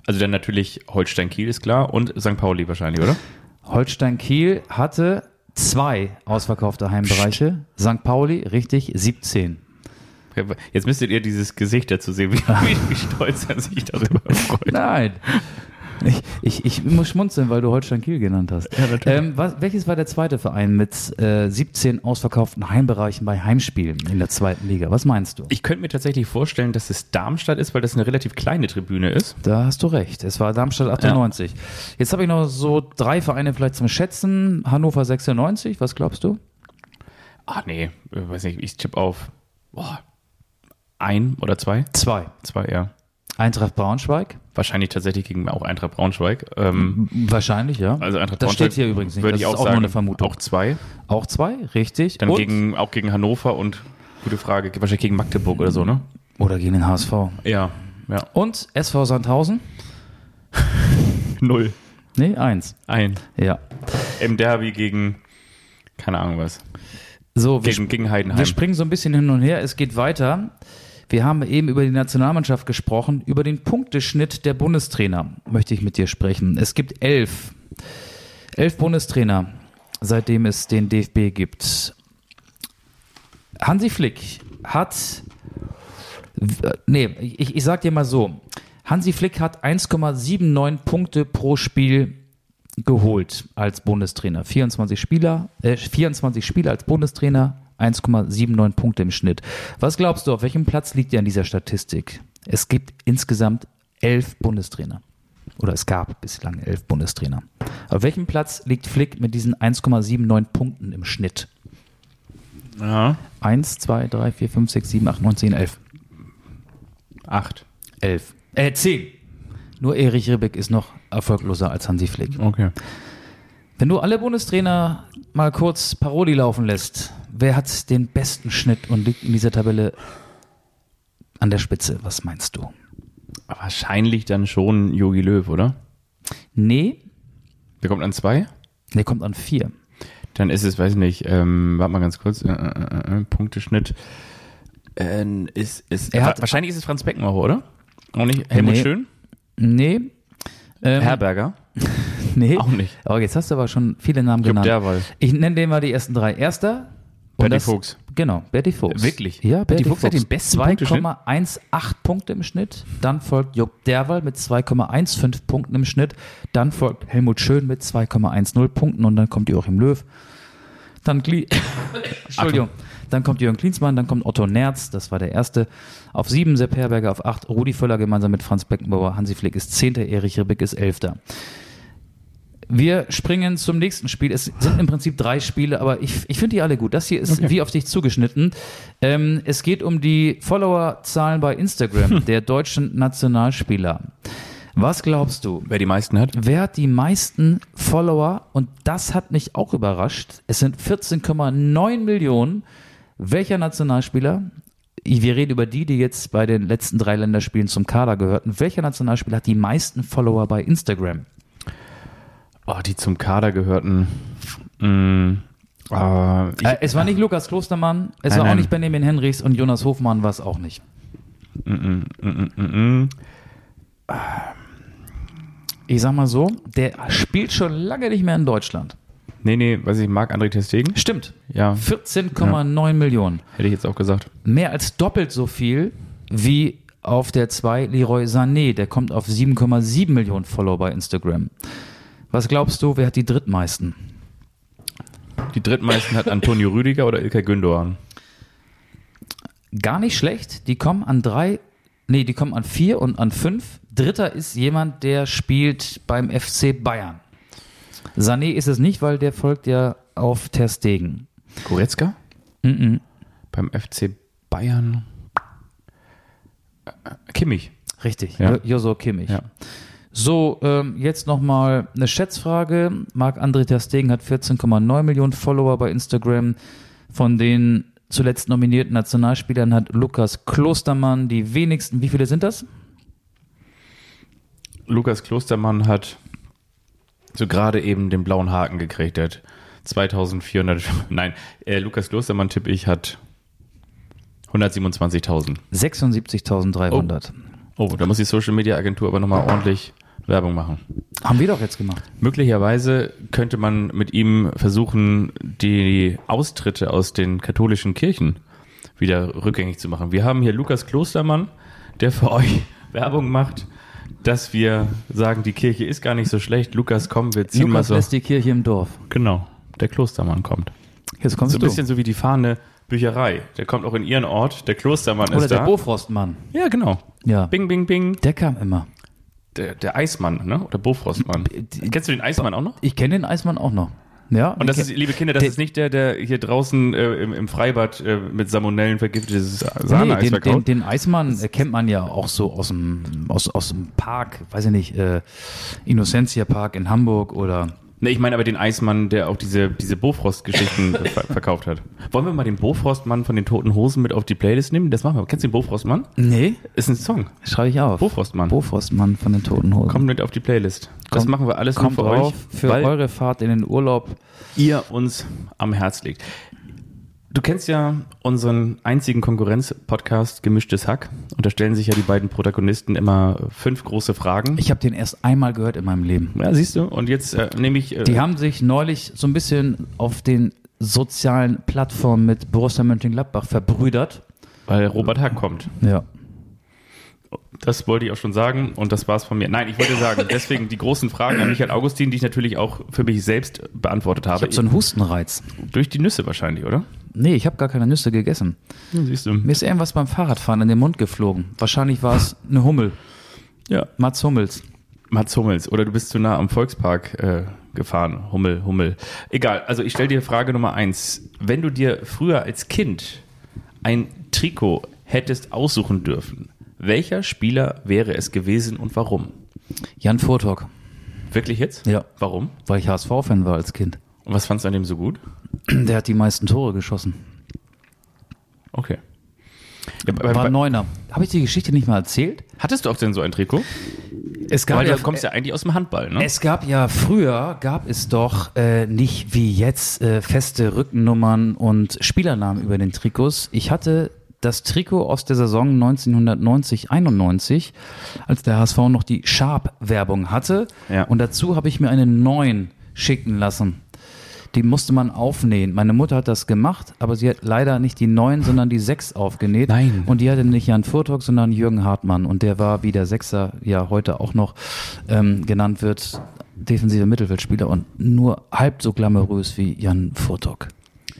Also dann natürlich Holstein Kiel ist klar und St. Pauli wahrscheinlich, oder?
Holstein Kiel hatte zwei ausverkaufte Heimbereiche. St. Pauli, richtig, 17.
Jetzt müsstet ihr dieses Gesicht dazu sehen, wie, wie, wie stolz er sich darüber freut.
Nein. Ich, ich, ich muss schmunzeln, weil du Holstein Kiel genannt hast. ähm, was, welches war der zweite Verein mit äh, 17 ausverkauften Heimbereichen bei Heimspielen in der zweiten Liga? Was meinst du?
Ich könnte mir tatsächlich vorstellen, dass es Darmstadt ist, weil das eine relativ kleine Tribüne ist.
Da hast du recht. Es war Darmstadt 98. Jetzt habe ich noch so drei Vereine vielleicht zum Schätzen. Hannover 96, was glaubst du?
Ah, nee, äh, weiß nicht, ich tippe auf boah, ein oder zwei.
Zwei.
Zwei, ja.
Eintracht Braunschweig?
Wahrscheinlich tatsächlich gegen auch Eintracht Braunschweig. Ähm,
Wahrscheinlich, ja.
also Eintracht
das
Braunschweig
steht hier übrigens nicht.
Würde
das
ich
ist
auch
auch
sagen,
nur eine Vermutung.
Auch zwei.
Auch zwei, richtig.
Dann
Und-
gegen, auch gegen Hannover und, gute Frage, wahrscheinlich gegen Magdeburg oder so, ne?
Oder gegen den HSV.
Ja, ja.
Und SV Sandhausen?
Null.
Nee, eins.
Ein.
Ja.
Im Derby gegen, keine Ahnung was.
So, wir,
Gegen, gegen Heidenheim.
wir springen so ein bisschen hin und her. Es geht weiter. Wir haben eben über die Nationalmannschaft gesprochen. Über den Punkteschnitt der Bundestrainer möchte ich mit dir sprechen. Es gibt elf. Elf Bundestrainer, seitdem es den DFB gibt. Hansi Flick hat, nee, ich, ich sag dir mal so. Hansi Flick hat 1,79 Punkte pro Spiel geholt als Bundestrainer. 24 Spieler, äh, 24 Spiele als Bundestrainer, 1,79 Punkte im Schnitt. Was glaubst du, auf welchem Platz liegt er in dieser Statistik? Es gibt insgesamt elf Bundestrainer. Oder es gab bislang elf Bundestrainer. Auf welchem Platz liegt Flick mit diesen 1,79 Punkten im Schnitt?
ja.
1, 2, 3, 4, 5, 6, 7, 8, 9, 10, 11.
Acht.
11. Äh, 10. Nur Erich Ribbeck ist noch erfolgloser als Hansi Flick.
Okay.
Wenn du alle Bundestrainer mal kurz Paroli laufen lässt, wer hat den besten Schnitt und liegt in dieser Tabelle an der Spitze? Was meinst du?
Wahrscheinlich dann schon Jogi Löw, oder?
Nee,
Wer kommt an zwei?
der kommt an vier.
Dann ist es, weiß ich nicht, ähm, warte mal ganz kurz, äh, äh, äh, Punkteschnitt. Äh, ist, ist,
Er hat-
wahrscheinlich ist es Franz Beckenbauer, oder? Auch nicht Helmut
Nee.
Schön?
Nee. Ähm,
Herberger?
nee.
Auch nicht.
Aber jetzt hast du aber schon viele Namen
Jupp
genannt. Ich nenne dir mal die ersten drei. Erster.
Patty
das-
Fuchs.
Genau, Berti Fuchs.
Wirklich?
Ja, Berti,
Berti Fuchs hat den besten Punkteschnitt?
2,18 Punkte im Schnitt. Dann folgt Jupp Derwal mit 2,15 Punkten im Schnitt. Dann folgt Helmut Schön mit 2,10 Punkten und dann kommt Joachim Löw. Dann Glie Entschuldigung. Dann kommt Jürgen Klinsmann, dann kommt Otto Nerz, das war der erste. Auf sieben Sepp Herberger, auf acht Rudi Völler gemeinsam mit Franz Beckenbauer. Hansi Flick ist zehnter, Erich Ribbeck ist elfter. Wir springen zum nächsten Spiel. Es sind im Prinzip drei Spiele, aber ich, ich finde die alle gut. Das hier ist wie auf dich zugeschnitten. Ähm, es geht um die Followerzahlen bei Instagram der deutschen Nationalspieler. Was glaubst du?
Wer die meisten hat?
Wer hat die meisten Follower? Und das hat mich auch überrascht. Es sind 14,9 Millionen. Welcher Nationalspieler? Wir reden über die, die jetzt bei den letzten drei Länderspielen zum Kader gehörten. Welcher Nationalspieler hat die meisten Follower bei Instagram?
Oh, die zum Kader gehörten. Mm, äh, ich,
es war nicht Lukas Klostermann, es
Nein,
war auch
nein.
nicht Benjamin Henrichs und Jonas Hofmann war es auch nicht. Ich sag mal so, der spielt schon lange nicht mehr in Deutschland.
nee, nee, weiß ich, Marc André Testegen?
Stimmt.
Ja,
14,9 Millionen.
hätte ich jetzt auch gesagt.
Mehr als doppelt so viel wie auf der 2 Leroy Sané. Der kommt auf 7,7 Millionen Follower bei Instagram. Was glaubst du, wer hat die drittmeisten?
Die drittmeisten hat Antonio Rüdiger oder Ilkay Gündoğan.
Gar nicht schlecht. Die kommen an drei, nee, die kommen an vier und an fünf. Dritter ist jemand, der spielt beim FC Bayern. Sané ist es nicht, weil der folgt ja auf Ter Stegen.
Goretzka?
Mhm.
Beim FC Bayern. Kimmich.
Richtig,
Ja.
Jo- Joso Kimmich.
Ja.
So, ähm, jetzt nochmal eine Schätzfrage. Marc-André Ter Stegen hat 14,9 Millionen Follower bei Instagram. Von den zuletzt nominierten Nationalspielern hat Lukas Klostermann die wenigsten. Wie viele sind das?
Lukas Klostermann hat so gerade eben den blauen Haken gekriegt. Der hat 2400, nein, äh, Lukas Klostermann, tippe ich, hat 127.000.
76.300.
Oh, da muss die Social Media Agentur aber nochmal ordentlich Werbung machen.
Haben wir doch jetzt gemacht.
Möglicherweise könnte man mit ihm versuchen, die Austritte aus den katholischen Kirchen wieder rückgängig zu machen. Wir haben hier Lukas Klostermann, der für euch Werbung macht, dass wir sagen, die Kirche ist gar nicht so schlecht. Lukas, komm, wir ziehen
Lukas
mal so.
lässt die Kirche im Dorf.
Genau, der Klostermann kommt.
Jetzt kommst
So ein
du.
bisschen so wie die fahrende Bücherei. Der kommt auch in ihren Ort. Der Klostermann
Oder
ist
der
da.
Bofrostmann.
ja, genau.
Ja.
Bing, bing, bing.
Der kam immer.
Der, der Eismann, ne? Oder Bofrostmann. Kennst du den Eismann auch noch?
Ich kenne den Eismann auch noch. Ja.
Und das ist, liebe Kinder, das ist nicht der, der hier draußen äh, im, im Freibad äh, mit Salmonellen vergiftetes
Nee,
Sahneeis
den, den, den Eismann äh, kennt man ja auch so aus dem, aus, aus dem Park, weiß ich nicht, äh, Innocentia Park in Hamburg oder.
Nee, ich meine aber den Eismann, der auch diese, diese Bofrost-Geschichten ver verkauft hat. Wollen wir mal den Bofrostmann von den Toten Hosen mit auf die Playlist nehmen? Das machen wir. Kennst du den Bofrostmann?
Nee,
Ist ein Song.
schreibe ich auf.
Bofrostmann.
Bofrostmann von den Toten Hosen.
Kommt mit auf die Playlist. Das
Kommt-
machen wir alles nur
Kommt
für
drauf
euch,
für eure Fahrt in den Urlaub.
ihr uns am Herz liegt. Du kennst ja unseren einzigen Konkurrenz-Podcast Gemischtes Hack. Und da stellen sich ja die beiden Protagonisten immer fünf große Fragen.
Ich habe den erst einmal gehört in meinem Leben.
Ja, siehst du? Und jetzt äh, nehme ich. Äh,
Die haben sich neulich so ein bisschen auf den sozialen Plattformen mit Borussia Mönchengladbach verbrüdert.
weil Robert Hack kommt.
Ja.
Das wollte ich auch schon sagen und das war's von mir. Nein, ich wollte sagen, deswegen die großen Fragen an Michael Augustin, die ich natürlich auch für mich selbst beantwortet
Ich
habe.
habe so einen Hustenreiz.
Durch die Nüsse wahrscheinlich, oder?
Nee, ich habe gar keine Nüsse gegessen.
Ja, siehst du.
Mir ist irgendwas beim Fahrradfahren in den Mund geflogen. Wahrscheinlich war es eine Hummel.
Ja.
Mats Hummels.
Mats Hummels. Oder du bist zu nah am Volkspark äh, gefahren. Hummel, Hummel. Egal, also ich stelle dir Frage Nummer eins. Wenn du dir früher als Kind ein Trikot hättest aussuchen dürfen, welcher Spieler wäre es gewesen und warum?
Jan Furtok.
Wirklich jetzt?
Ja.
Warum?
Weil ich HSV-Fan war als Kind.
Und was fandst du an dem so gut?
Der hat die meisten Tore geschossen.
Okay. Ja, bei,
War Neuner. Habe ich die Geschichte nicht mal erzählt?
hattest du auch denn so ein Trikot?
Es
Weil du kommst ja eigentlich aus dem Handball, ne?
Es gab ja früher, gab es doch äh, nicht wie jetzt äh, feste Rückennummern und Spielernamen über den Trikots. Ich hatte das Trikot aus der Saison 1990-91, als der HSV noch die Sharp-Werbung hatte.
Ja.
Und dazu habe ich mir einen neuen schicken lassen. Die musste man aufnähen. Meine Mutter hat das gemacht, aber sie hat leider nicht die neun, sondern die sechs aufgenäht.
Nein.
Und die hatte nicht Jan Furtok, sondern Jürgen Hartmann. Und der war, wie der Sechser ja heute auch noch ähm, genannt wird, defensiver Mittelfeldspieler und nur halb so glamourös wie Jan Furtok.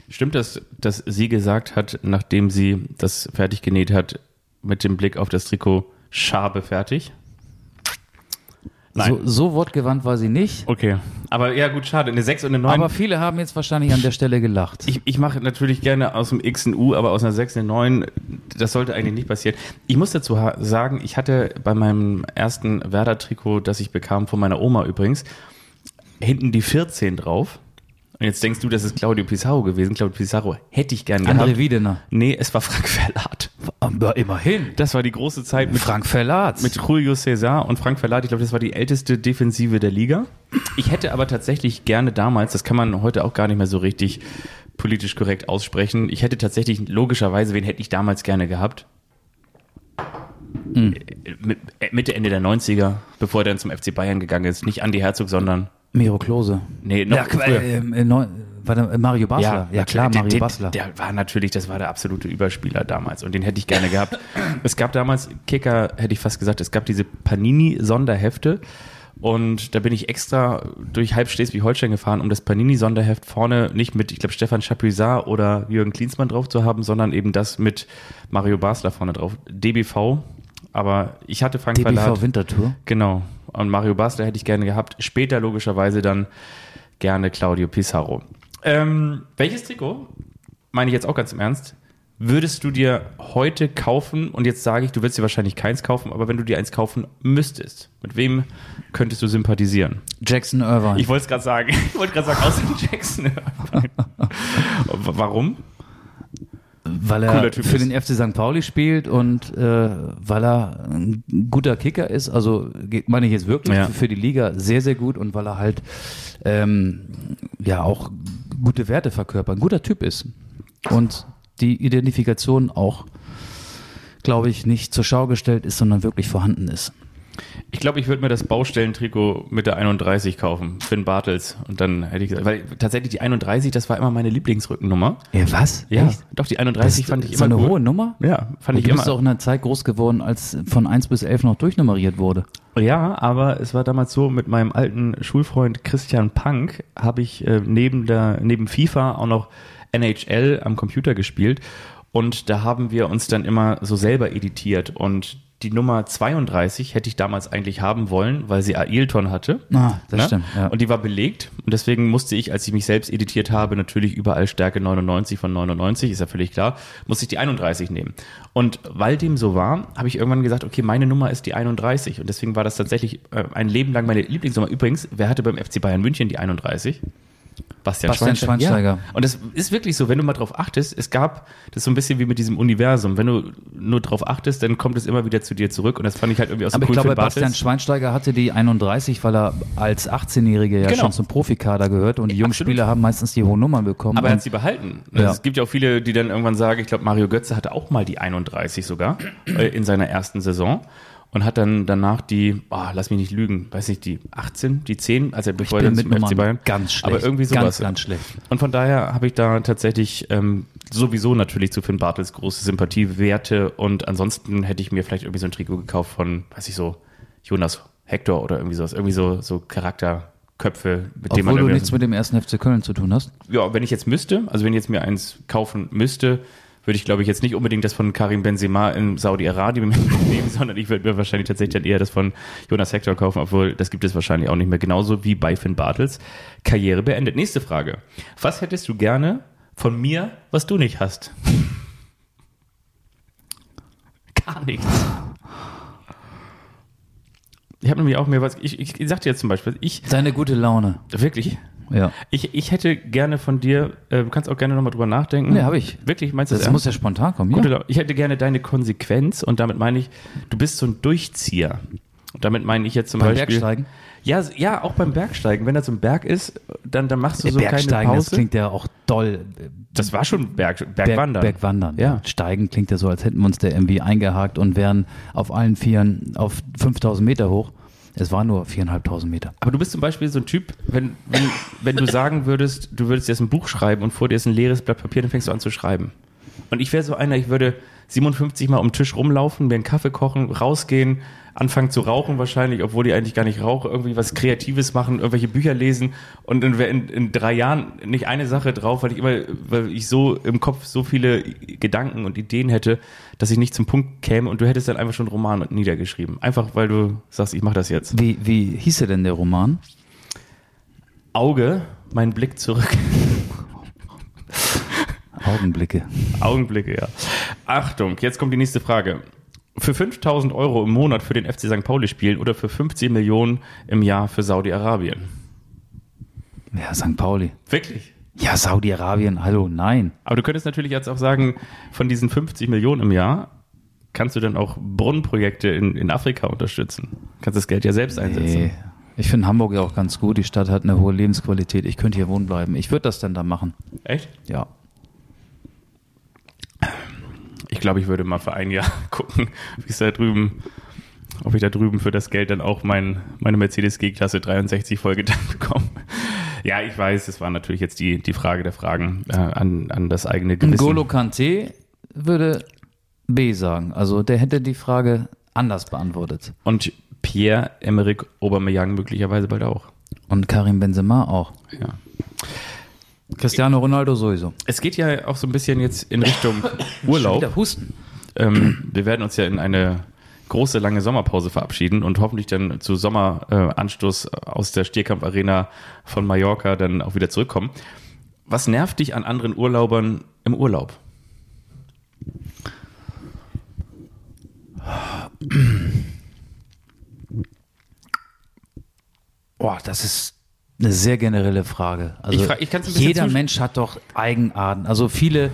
Stimmt das, dass sie gesagt hat, nachdem sie das fertig genäht hat, mit dem Blick auf das Trikot, Schabe fertig? Nein.
So, so wortgewandt war sie nicht.
Okay. Aber ja, gut, schade. Eine 6 und eine 9.
Aber viele haben jetzt wahrscheinlich an der Stelle gelacht.
ich, ich mache natürlich gerne aus dem X ein U, aber aus einer 6 eine 9, das sollte eigentlich nicht passieren. Ich muss dazu sagen, ich hatte bei meinem ersten Werder-Trikot, das ich bekam von meiner Oma übrigens, hinten die 14 drauf. Und jetzt denkst du, das ist Claudio Pizarro gewesen. Claudio Pizarro hätte ich gern gehabt.
André Wiedener.
Nee, es war Frank Verlat.
Aber immerhin.
Das war die große Zeit mit
Frank Verlatz.
mit Julio César und Frank Verlat. Ich glaube, das war die älteste Defensive der Liga. Ich hätte aber tatsächlich gerne damals, das kann man heute auch gar nicht mehr so richtig politisch korrekt aussprechen, ich hätte tatsächlich logischerweise, wen hätte ich damals gerne gehabt?
Hm.
Äh, äh, Mitte, Ende der 90er, bevor er dann zum FC Bayern gegangen ist. Nicht Andi Herzog, sondern,
Miro Klose.
nee, noch
Ja,
früher.
äh, äh, neu, war der, äh, Mario Basler. Ja, klar,
der,
Mario
der,
Basler.
Der war natürlich, das war der absolute Überspieler damals und den hätte ich gerne gehabt. es gab damals, Kicker hätte ich fast gesagt, es gab diese Panini-Sonderhefte und da bin ich extra durch halb Schleswig-Holstein gefahren, um das Panini-Sonderheft vorne nicht mit, ich glaube, Stefan Chapuisat oder Jürgen Klinsmann drauf zu haben, sondern eben das mit Mario Basler vorne drauf. DBV, aber ich hatte Frank
DBV
Verlat.
Wintertour.
Genau. Und Mario Basler hätte ich gerne gehabt. Später logischerweise dann gerne Claudio Pizarro. Ähm, welches Trikot, meine ich jetzt auch ganz im Ernst, würdest du dir heute kaufen? Und jetzt sage ich, du würdest dir wahrscheinlich keins kaufen, aber wenn du dir eins kaufen müsstest, mit wem könntest du sympathisieren?
Jackson Irvine.
Ich wollte es gerade sagen. Ich wollte gerade sagen, außer Jackson. Warum?
Weil er für den FC St. Pauli spielt und äh, weil er ein guter Kicker ist, also meine ich jetzt wirklich
Ja.
für, für die Liga sehr, sehr gut und weil er halt ähm, ja auch gute Werte verkörpert, ein guter Typ ist und die Identifikation auch, glaube ich, nicht zur Schau gestellt ist, sondern wirklich vorhanden ist.
Ich glaube, ich würde mir das Baustellentrikot mit der 31 kaufen, Finn Bartels. Und dann hätte ich gesagt, weil tatsächlich die 31, das war immer meine Lieblingsrückennummer.
Ja, was?
Ja,
Echt?
doch, die 31 fand ich
so
immer
eine
cool.
hohe Nummer?
Ja, fand
Und
ich
du bist
immer.
auch in einer Zeit groß geworden, als von 1 bis 11 noch durchnummeriert wurde.
Ja, aber es war damals so, mit meinem alten Schulfreund Christian Punk habe ich äh, neben der, neben FIFA auch noch NHL am Computer gespielt. Und da haben wir uns dann immer so selber editiert. Und die Nummer 32 hätte ich damals eigentlich haben wollen, weil sie Ailton hatte.
Ah, das
Ne?
stimmt. Ja.
Und die war belegt. Und deswegen musste ich, als ich mich selbst editiert habe, natürlich überall Stärke 99 von 99, ist ja völlig klar, musste ich die 31 nehmen. Und weil dem so war, habe ich irgendwann gesagt, okay, meine Nummer ist die 31. Und deswegen war das tatsächlich äh, ein Leben lang meine Lieblingsnummer. Übrigens, wer hatte beim FC Bayern München die 31? Bastian,
Bastian Schweinsteiger.
Ja. Und das ist wirklich so, wenn du mal drauf achtest, es gab, das so ein bisschen wie mit diesem Universum. Wenn du nur drauf achtest, dann kommt es immer wieder zu dir zurück. Und das fand ich halt irgendwie aus
Aber
dem
ich glaube, Bastian. Schweinsteiger hatte die 31, weil er als 18-Jähriger ja
Genau.
schon zum Profikader gehört und die jungen
Absolut.
Spieler haben meistens die hohen Nummern bekommen.
Aber er hat sie behalten.
Ja.
Es gibt ja auch viele, die dann irgendwann sagen, ich glaube, Mario Götze hatte auch mal die 31 sogar äh, in seiner ersten Saison und hat dann danach die, oh, lass mich nicht lügen, weiß nicht, die 18, die 10, also bevor er zum FC Bayern.
ganz schlecht.
Aber irgendwie sowas.
Ganz, ganz schlecht.
Und von daher habe ich da tatsächlich ähm, sowieso natürlich zu Finn Bartels große Sympathiewerte und ansonsten hätte ich mir vielleicht irgendwie so ein Trikot gekauft von, weiß ich so, Jonas Hector oder irgendwie sowas, irgendwie so, so Charakterköpfe, mit denen man
Obwohl du nichts mit dem ersten FC Köln zu tun hast.
ja, wenn ich jetzt müsste, also wenn ich jetzt mir eins kaufen müsste, würde ich glaube ich jetzt nicht unbedingt das von Karim Benzema in Saudi-Arabien nehmen, sondern ich würde mir wahrscheinlich tatsächlich dann eher das von Jonas Hector kaufen, obwohl das gibt es wahrscheinlich auch nicht mehr. Genauso wie bei Finn Bartels. Karriere beendet. Nächste Frage. Was hättest du gerne von mir, was du nicht hast? Gar nichts. Ich habe nämlich auch mir was, ich, ich, ich sagte jetzt zum Beispiel, ich,
Seine gute Laune.
wirklich,
Ja.
ich, ich hätte gerne von dir, äh, du kannst auch gerne nochmal drüber nachdenken.
Nee, hab ich.
Wirklich, meinst du
Das
das?
muss ja spontan kommen.
Gute
Ja.
Ich hätte gerne deine Konsequenz und damit meine ich, du bist so ein Durchzieher. Und damit meine ich jetzt zum
Beim
Beispiel.
Bergsteigen?
Ja, ja, auch beim Bergsteigen. Wenn er zum Berg ist, dann, dann machst du so keine
Bergsteigen, das
Pause.
klingt ja auch doll.
das war schon Berg,
Berg,
Bergwandern.
Bergwandern.
Ja.
Steigen klingt ja so, als hätten wir uns da irgendwie eingehakt und wären auf allen Vieren auf 5000 Meter hoch. Es war nur viereinhalbtausend Meter.
Aber du bist zum Beispiel so ein Typ, wenn, wenn, wenn du sagen würdest, du würdest jetzt ein Buch schreiben und vor dir ist ein leeres Blatt Papier, dann fängst du an zu schreiben. Und ich wäre so einer, ich würde 57 Mal um den Tisch rumlaufen, mir einen Kaffee kochen, rausgehen, anfangen zu rauchen wahrscheinlich, obwohl ich eigentlich gar nicht rauche, irgendwie was Kreatives machen, irgendwelche Bücher lesen und dann wäre in, in drei Jahren nicht eine Sache drauf, weil ich immer, weil ich so im Kopf so viele Gedanken und Ideen hätte, dass ich nicht zum Punkt käme und du hättest dann einfach schon einen Roman niedergeschrieben. Einfach weil du sagst, ich mache das jetzt.
Wie, wie hieß denn der Roman?
Auge, mein Blick zurück.
Augenblicke.
Augenblicke, ja. Achtung, jetzt kommt die nächste Frage. Für 5000 Euro im Monat für den FC St. Pauli spielen oder für 15 Millionen im Jahr für Saudi-Arabien?
Ja, St. Pauli.
Wirklich?
Ja, Saudi-Arabien, hallo, nein.
Aber du könntest natürlich jetzt auch sagen, von diesen 50 Millionen im Jahr kannst du dann auch Brunnenprojekte in, in Afrika unterstützen. Kannst das Geld ja selbst einsetzen.
Nee. Ich finde Hamburg ja auch ganz gut. Die Stadt hat eine hohe Lebensqualität. Ich könnte hier wohnen bleiben. Ich würde das dann da machen.
Echt?
Ja.
Ich glaube, ich würde mal für ein Jahr gucken, wie es da drüben, ob ich da drüben für das Geld dann auch mein, meine Mercedes G-Klasse 63 vollgetankt bekomme. Ja, ich weiß, das war natürlich jetzt die, die Frage der Fragen äh, an, an das eigene Gewissen.
N'Golo Kante würde B sagen. Also der hätte die Frage anders beantwortet.
Und Pierre-Emerick Aubameyang möglicherweise bald auch.
Und Karim Benzema auch.
Ja.
Cristiano Ronaldo sowieso.
Es geht ja auch so ein bisschen jetzt in Richtung Urlaub.
wieder Husten.
Ähm, wir werden uns ja in eine große, lange Sommerpause verabschieden und hoffentlich dann zu Sommeranstoß aus der Stierkampf-Arena von Mallorca dann auch wieder zurückkommen. Was nervt dich an anderen Urlaubern im Urlaub?
Boah, das ist eine sehr generelle Frage. Also
Ich fra- ich kann's ein bisschen
jeder Mensch hat doch Eigenarten. Also viele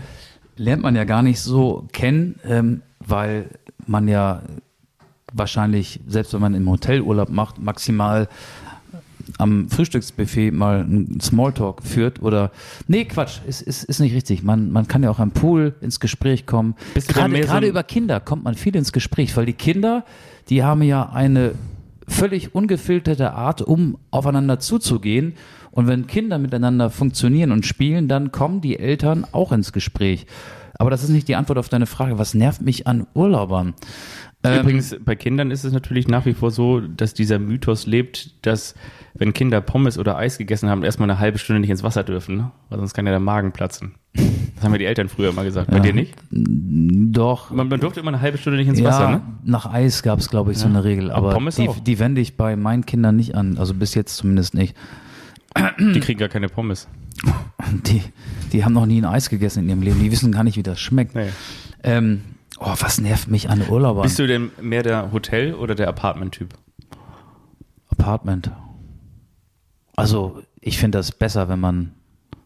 lernt man ja gar nicht so kennen, ähm, weil man ja wahrscheinlich, selbst wenn man im Hotelurlaub macht, maximal am Frühstücksbuffet mal einen Smalltalk führt oder nee Quatsch ist, ist, ist nicht richtig man, man kann ja auch am Pool ins Gespräch kommen
Bist
gerade,
so
gerade über Kinder kommt man viel ins Gespräch weil die Kinder die haben ja eine völlig ungefilterte Art um aufeinander zuzugehen und wenn Kinder miteinander funktionieren und spielen dann kommen die Eltern auch ins Gespräch aber das ist nicht die Antwort auf deine Frage was nervt mich an Urlaubern
Übrigens, bei Kindern ist es natürlich nach wie vor so, dass dieser Mythos lebt, dass wenn Kinder Pommes oder Eis gegessen haben, erstmal eine halbe Stunde nicht ins Wasser dürfen, ne? weil sonst kann ja der Magen platzen. Das haben ja die Eltern früher immer gesagt. Bei
Ja.
dir nicht?
doch
Man, man durfte immer eine halbe Stunde nicht ins
ja,
Wasser, ne?
nach Eis gab es, glaube ich, so eine Regel.
Aber
Aber
Pommes
die,
auch.
die wende ich bei meinen Kindern nicht an. Also bis jetzt zumindest nicht.
Die kriegen gar keine Pommes.
Die, die haben noch nie ein Eis gegessen in ihrem Leben. Die wissen gar nicht, wie das schmeckt.
Nee.
Ähm, oh, was nervt mich an Urlaubern?
Bist du denn mehr der Hotel- oder der Apartment-Typ?
Apartment. Also, ich finde das besser, wenn man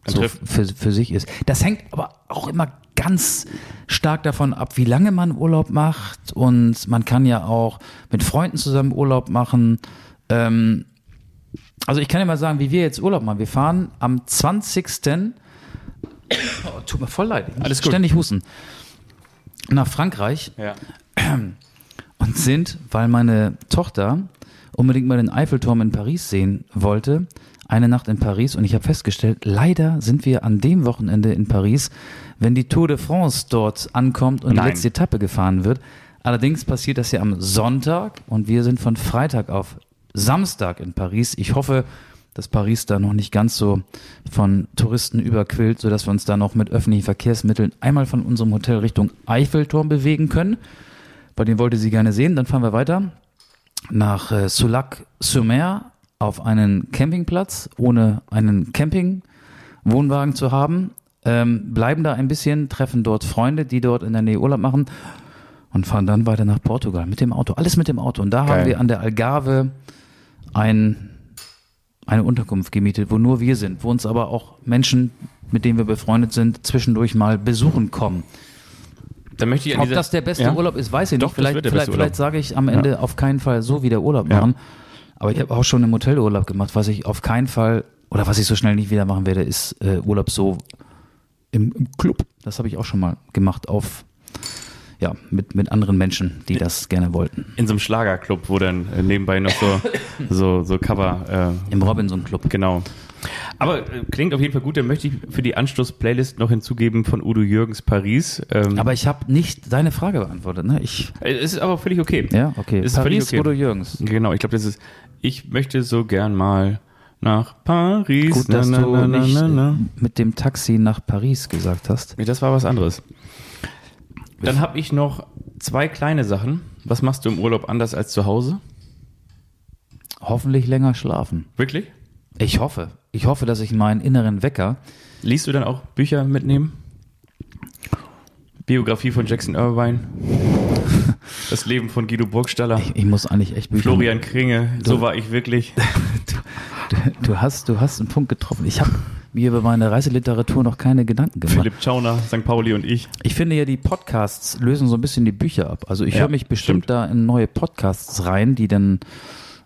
so für, für sich ist. Das hängt aber auch immer ganz stark davon ab, wie lange man Urlaub macht. Und man kann ja auch mit Freunden zusammen Urlaub machen. Ähm, also ich kann ja mal sagen, wie wir jetzt Urlaub machen. Wir fahren am 20. Oh, tut mir voll leid.
Alles gut.
Ständig husten. Nach Frankreich
Ja.
und sind, weil meine Tochter unbedingt mal den Eiffelturm in Paris sehen wollte, eine Nacht in Paris und ich habe festgestellt, leider sind wir an dem Wochenende in Paris, wenn die Tour de France dort ankommt und
Nein.
die letzte Etappe gefahren wird. Allerdings passiert das ja am Sonntag und wir sind von Freitag auf Samstag in Paris. Ich hoffe, dass Paris da noch nicht ganz so von Touristen überquillt, sodass wir uns da noch mit öffentlichen Verkehrsmitteln einmal von unserem Hotel Richtung Eiffelturm bewegen können. Bei dem wollte sie gerne sehen. Dann fahren wir weiter nach äh, Soulac-sur-Mer auf einen Campingplatz, ohne einen Campingwohnwagen zu haben. Ähm, bleiben da ein bisschen, treffen dort Freunde, die dort in der Nähe Urlaub machen und fahren dann weiter nach Portugal mit dem Auto. Alles mit dem Auto. Und da
Geil.
haben wir an der Algarve ein, eine Unterkunft gemietet, wo nur wir sind, wo uns aber auch Menschen, mit denen wir befreundet sind, zwischendurch mal besuchen kommen.
Dann möchte ich
Ob
dieser-
das der beste
Ja?
Urlaub ist, weiß ich
Doch,
nicht. Vielleicht, vielleicht, vielleicht sage ich am Ende auf keinen Fall so wie der Urlaub
Ja.
Aber ich habe auch schon im Hotelurlaub gemacht. Was ich auf keinen Fall oder was ich so schnell nicht wieder machen werde, ist äh, Urlaub so im, im Club. Das habe ich auch schon mal gemacht auf ja, mit, mit anderen Menschen, die das gerne wollten.
In so einem Schlagerclub, wo dann äh, nebenbei noch so, so, so Cover, äh,
Im Robinson Club.
genau. Aber äh, klingt auf jeden Fall gut, dann möchte ich für die Anstoß-Playlist noch hinzugeben von Udo Jürgens Paris. Ähm,
Aber ich habe nicht deine Frage beantwortet, ne? Ich,
äh, es ist aber völlig okay.
ja, okay.
Ist völlig
Paris
okay.
Udo Jürgens.
Genau, ich glaube, das ist, ich möchte so gern mal nach Paris.
Gut, dass
Na,
du
na,
nicht
na, na.
mit dem Taxi nach Paris gesagt hast.
Nee, das war was anderes. Dann habe ich noch zwei kleine Sachen. Was machst du im Urlaub anders als zu Hause?
Hoffentlich länger schlafen.
Wirklich?
Ich hoffe. Ich hoffe, dass ich meinen inneren Wecker.
Liest du dann auch Bücher mitnehmen? Biografie von Jackson Irvine. Das Leben von Guido Burgstaller.
Ich muss eigentlich echt Bücher.
Florian Kringe. So war ich wirklich.
Du, du hast, du hast einen Punkt getroffen. Ich habe mir über meine Reiseliteratur noch keine Gedanken gemacht.
Philipp Schauner, St. Pauli und ich.
Ich finde ja, die Podcasts lösen so ein bisschen die Bücher ab. Also ich
Ja,
höre mich bestimmt
stimmt.
da in neue Podcasts rein, die dann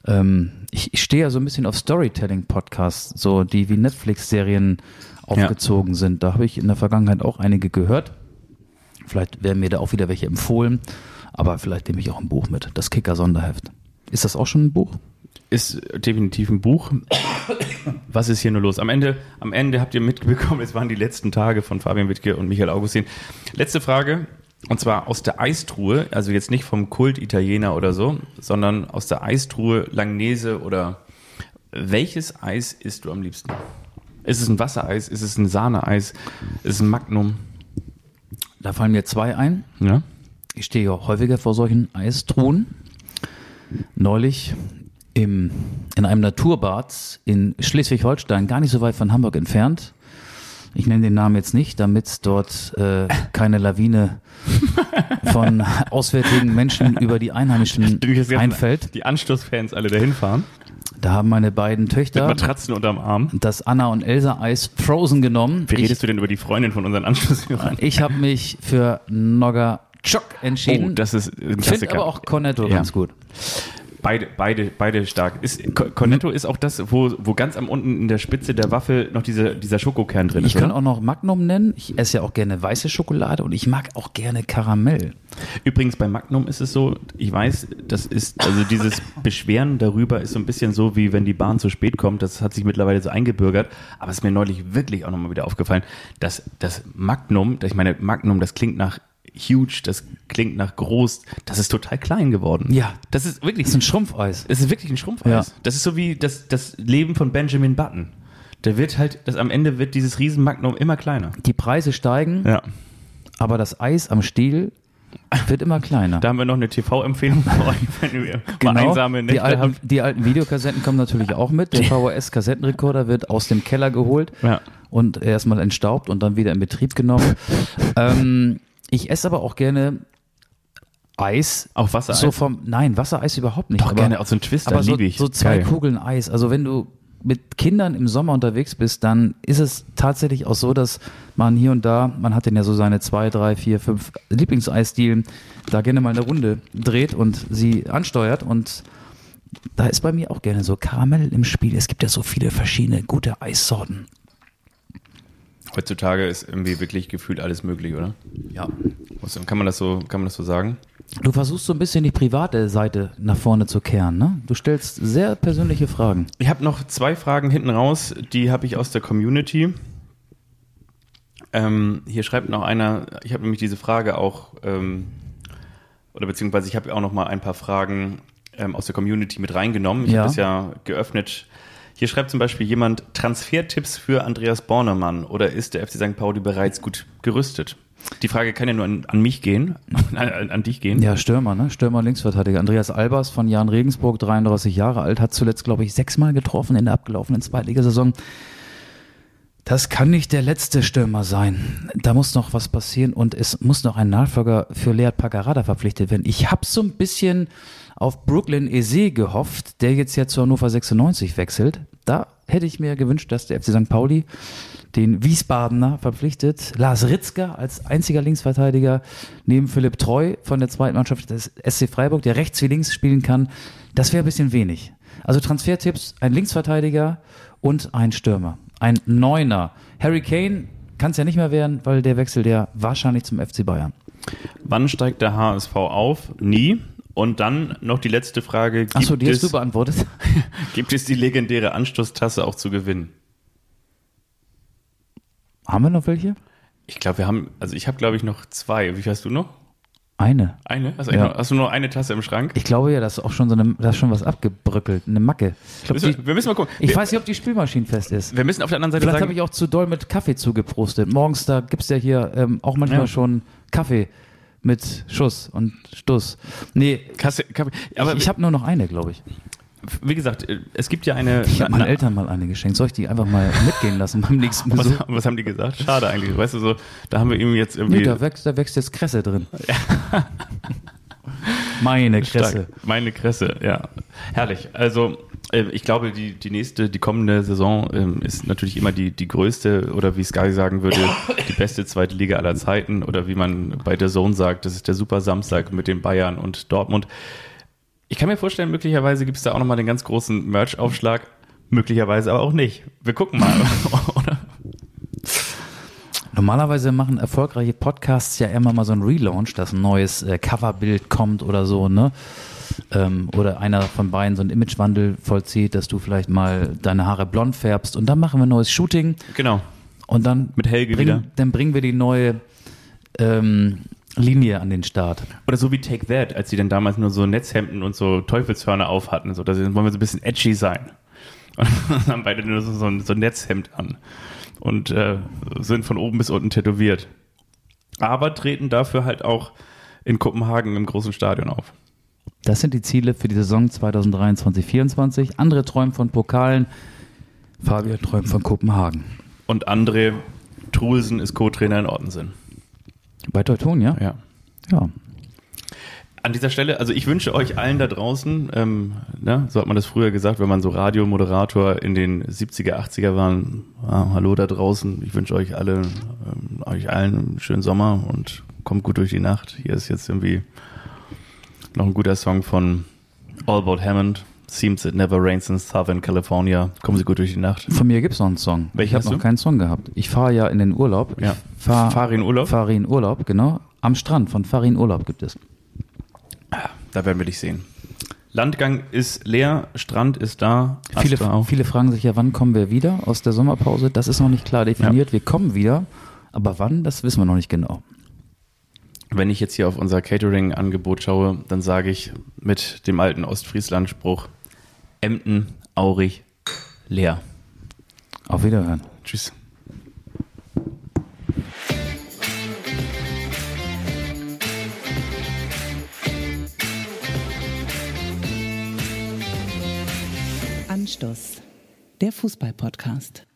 ähm, ich, ich stehe ja so ein bisschen auf Storytelling-Podcasts, so die wie Netflix-Serien aufgezogen sind. Da habe ich in der Vergangenheit auch einige gehört. Vielleicht werden mir da auch wieder welche empfohlen, aber vielleicht nehme ich auch ein Buch mit, das Kicker-Sonderheft. Ist das auch schon ein Buch?
Ist definitiv ein Buch. Was ist hier nur los? Am Ende, am Ende habt ihr mitbekommen, es waren die letzten Tage von Fabian Wittke und Michael Augustin. Letzte Frage, und zwar aus der Eistruhe, also jetzt nicht vom Kult-Italiener oder so, sondern aus der Eistruhe Langnese oder welches Eis isst du am liebsten? Ist es ein Wassereis? Ist es ein Sahneeis? Ist es ein Magnum?
Da fallen mir zwei ein.
Ja?
Ich stehe ja häufiger vor solchen Eistruhen. Neulich im, in einem Naturbad in Schleswig-Holstein, gar nicht so weit von Hamburg entfernt. Ich nenne den Namen jetzt nicht, damit dort äh, keine Lawine von auswärtigen Menschen über die Einheimischen einfällt.
Die Anstoßfans alle dahin fahren.
Da haben meine beiden
Mit
Töchter
Matratzen unterm Arm.
das Anna und Elsa Eis Frozen genommen.
Wie
Ich,
redest du denn über die Freundin von unseren Anstoßhörern?
ich habe mich für Nogga Chok entschieden.
Oh, das ist ein
ich finde aber auch Cornetto
Ja.
ganz gut.
Beide, beide, beide stark. Ist, Co- Cornetto ist auch das, wo, wo ganz am unten in der Spitze der Waffel noch diese, dieser Schokokern drin
Ich
ist.
kann
oder?
auch noch Magnum nennen. Ich esse ja auch gerne weiße Schokolade und ich mag auch gerne Karamell.
Übrigens bei Magnum ist es so, ich weiß, das ist, also dieses Beschweren darüber ist so ein bisschen so, wie wenn die Bahn zu spät kommt. Das hat sich mittlerweile so eingebürgert. Aber es ist mir neulich wirklich auch nochmal wieder aufgefallen, dass das Magnum, ich meine, Magnum, das klingt nach huge, das klingt nach groß, das ist total klein geworden.
Ja.
Das ist wirklich,
Das ist ein Schrumpfeis.
Es ist wirklich ein Schrumpfeis.
Ja.
Das ist so wie das, das Leben von Benjamin Button. Der wird halt, das am Ende wird dieses Riesenmagnum immer kleiner.
Die Preise steigen,
Ja.
aber das Eis am Stiel wird immer kleiner.
Da haben wir noch eine TV-Empfehlung für euch, wenn ihr mal einsame
Genau. die, alten,
habt.
die alten Videokassetten kommen natürlich auch mit. Der VHS-Kassettenrekorder wird aus dem Keller geholt
Ja.
und erstmal entstaubt und dann wieder in Betrieb genommen. ähm, ich esse aber auch gerne Eis.
Auch Wassereis?
So vom, nein, Wassereis überhaupt nicht.
Doch,
aber,
gerne, auch so ein Twister,
aber so,
liebe ich.
so zwei
Geil.
Kugeln Eis. Also wenn du mit Kindern im Sommer unterwegs bist, dann ist es tatsächlich auch so, dass man hier und da, man hat denn ja so seine zwei, drei, vier, fünf Lieblingseisdielen, da gerne mal eine Runde dreht und sie ansteuert und da ist bei mir auch gerne so Karamell im Spiel. Es gibt ja so viele verschiedene gute Eissorten.
Heutzutage ist irgendwie wirklich gefühlt alles möglich, oder?
Ja.
Was- Kann man das so, kann man das so sagen?
Du versuchst so ein bisschen die private Seite nach vorne zu kehren, ne? Du stellst sehr persönliche Fragen.
Ich habe noch zwei Fragen hinten raus, die habe ich aus der Community. Ähm, hier schreibt noch einer, ich habe nämlich diese Frage auch, ähm, oder beziehungsweise ich habe auch noch mal ein paar Fragen ähm, aus der Community mit reingenommen. Ich
Ja.
habe es ja geöffnet. Hier schreibt zum Beispiel jemand Transfertipps für Andreas Bornemann oder ist der FC St. Pauli bereits gut gerüstet? Die Frage kann ja nur an, an mich gehen, an, an, dich gehen.
Ja, Stürmer, ne? Stürmer, Linksverteidiger. Andreas Albers von Jan Regensburg, 33 Jahre alt, hat zuletzt, glaube ich, sechsmal getroffen in der abgelaufenen Zweitligasaison. Das kann nicht der letzte Stürmer sein. Da muss noch was passieren und es muss noch ein Nachfolger für Lead Paccarada verpflichtet werden. Ich habe so ein bisschen auf Brooklyn Eze gehofft, der jetzt ja zu Hannover 96 wechselt. Da hätte ich mir gewünscht, dass der FC St. Pauli den Wiesbadener verpflichtet. Lars Ritzker als einziger Linksverteidiger neben Philipp Treu von der zweiten Mannschaft des SC Freiburg, der rechts wie links spielen kann. Das wäre ein bisschen wenig. Also Transfertipps, ein Linksverteidiger und ein Stürmer. Ein Neuner. Harry Kane kann es ja nicht mehr werden, weil der wechselt ja wahrscheinlich zum FC Bayern.
Wann steigt der HSV auf? Nie. Und dann noch die letzte Frage.
Achso, die hast du beantwortet.
gibt es die legendäre Anstoßtasse auch zu gewinnen?
Haben wir noch welche?
Ich glaube, wir haben, also ich habe glaube ich noch zwei. Wie viel hast du noch?
Eine.
Eine? Hast du,
Ja.
noch, hast du nur eine Tasse im Schrank?
Ich glaube ja, da ist auch schon so eine, da ist schon was abgebröckelt, eine Macke. Ich, glaub,
Müssen
die,
wir, müssen mal gucken.
ich
wir,
weiß nicht, ob die Spülmaschinenfest ist.
wir müssen auf der anderen Seite
Vielleicht habe ich auch zu doll mit Kaffee zugeprostet. Morgens, da gibt es ja hier ähm, auch manchmal
Ja.
schon Kaffee mit Schuss und Stuss. Nee,
Kasse, Kaffee. aber
ich habe nur noch eine, glaube ich.
wie gesagt, äh, es gibt ja eine.
Ich habe meinen
eine-
Eltern mal eine geschenkt. Soll ich die einfach mal mitgehen lassen beim nächsten
was,
Besuch?
was haben die gesagt? Schade eigentlich. Weißt du so, da haben wir ihm jetzt irgendwie.
Nee, da wächst, da wächst jetzt Kresse drin. Meine Kresse.
Stark. Meine Kresse, ja. Herrlich. Also, ich glaube, die, die nächste, die kommende Saison ähm, ist natürlich immer die, die größte oder wie Sky sagen würde, die beste zweite Liga aller Zeiten oder wie man bei der Zone sagt, das ist der Super Samstag mit den Bayern und Dortmund. Ich kann mir vorstellen, möglicherweise gibt es da auch nochmal den ganz großen Merch-Aufschlag. Möglicherweise aber auch nicht. Wir gucken mal. oder?
Normalerweise machen erfolgreiche Podcasts ja immer mal so ein Relaunch, dass ein neues äh, Coverbild kommt oder so, ne? Ähm, oder einer von beiden so einen Imagewandel vollzieht, dass du vielleicht mal deine Haare blond färbst und dann machen wir ein neues Shooting
Genau.
und dann
Mit Helge
bring,
wieder.
dann bringen wir die neue ähm, Linie an den Start.
Oder so wie Take That, als sie dann damals nur so Netzhemden und so Teufelshörner auf hatten. So, da wollen wir so ein bisschen edgy sein. Und dann haben beide nur so, so, ein, so ein Netzhemd an. Und äh, sind von oben bis unten tätowiert. Aber treten dafür halt auch in Kopenhagen im großen Stadion auf.
Das sind die Ziele für die Saison 2023-24. Andere träumen von Pokalen. Fabian träumt von Kopenhagen.
Und André Trulsen ist Co-Trainer in Ortensen.
Bei Teutonia?
Ja.
Ja.
An dieser Stelle, also ich wünsche euch allen da draußen, ähm, ne, so hat man das früher gesagt, wenn man so Radiomoderator in den 70er, 80er waren, ah, hallo da draußen, ich wünsche euch alle, ähm, euch allen einen schönen Sommer und kommt gut durch die Nacht. Hier ist jetzt irgendwie noch ein guter Song von Albert Hammond, Seems It Never Rains in Southern California. Kommen Sie gut durch die Nacht.
Von mir gibt es noch einen Song.
Welchen
ich habe noch keinen Song gehabt. Ich fahre ja in den Urlaub.
Ja.
Fahr,
Fahre in Urlaub?
Fahre in Urlaub, genau. Am Strand von Farin Urlaub gibt es.
Da werden wir dich sehen. Landgang ist leer, Strand ist da,
Viele, viele fragen sich ja, wann kommen wir wieder aus der Sommerpause? Das ist noch nicht klar definiert. Wir kommen wieder, aber wann, das wissen wir noch nicht genau.
Wenn ich jetzt hier auf unser Catering-Angebot schaue, dann sage ich mit dem alten Ostfriesland-Spruch: Emden, Aurich, leer.
Auf Wiederhören.
Tschüss.
Anstoß, der Fußball-Podcast.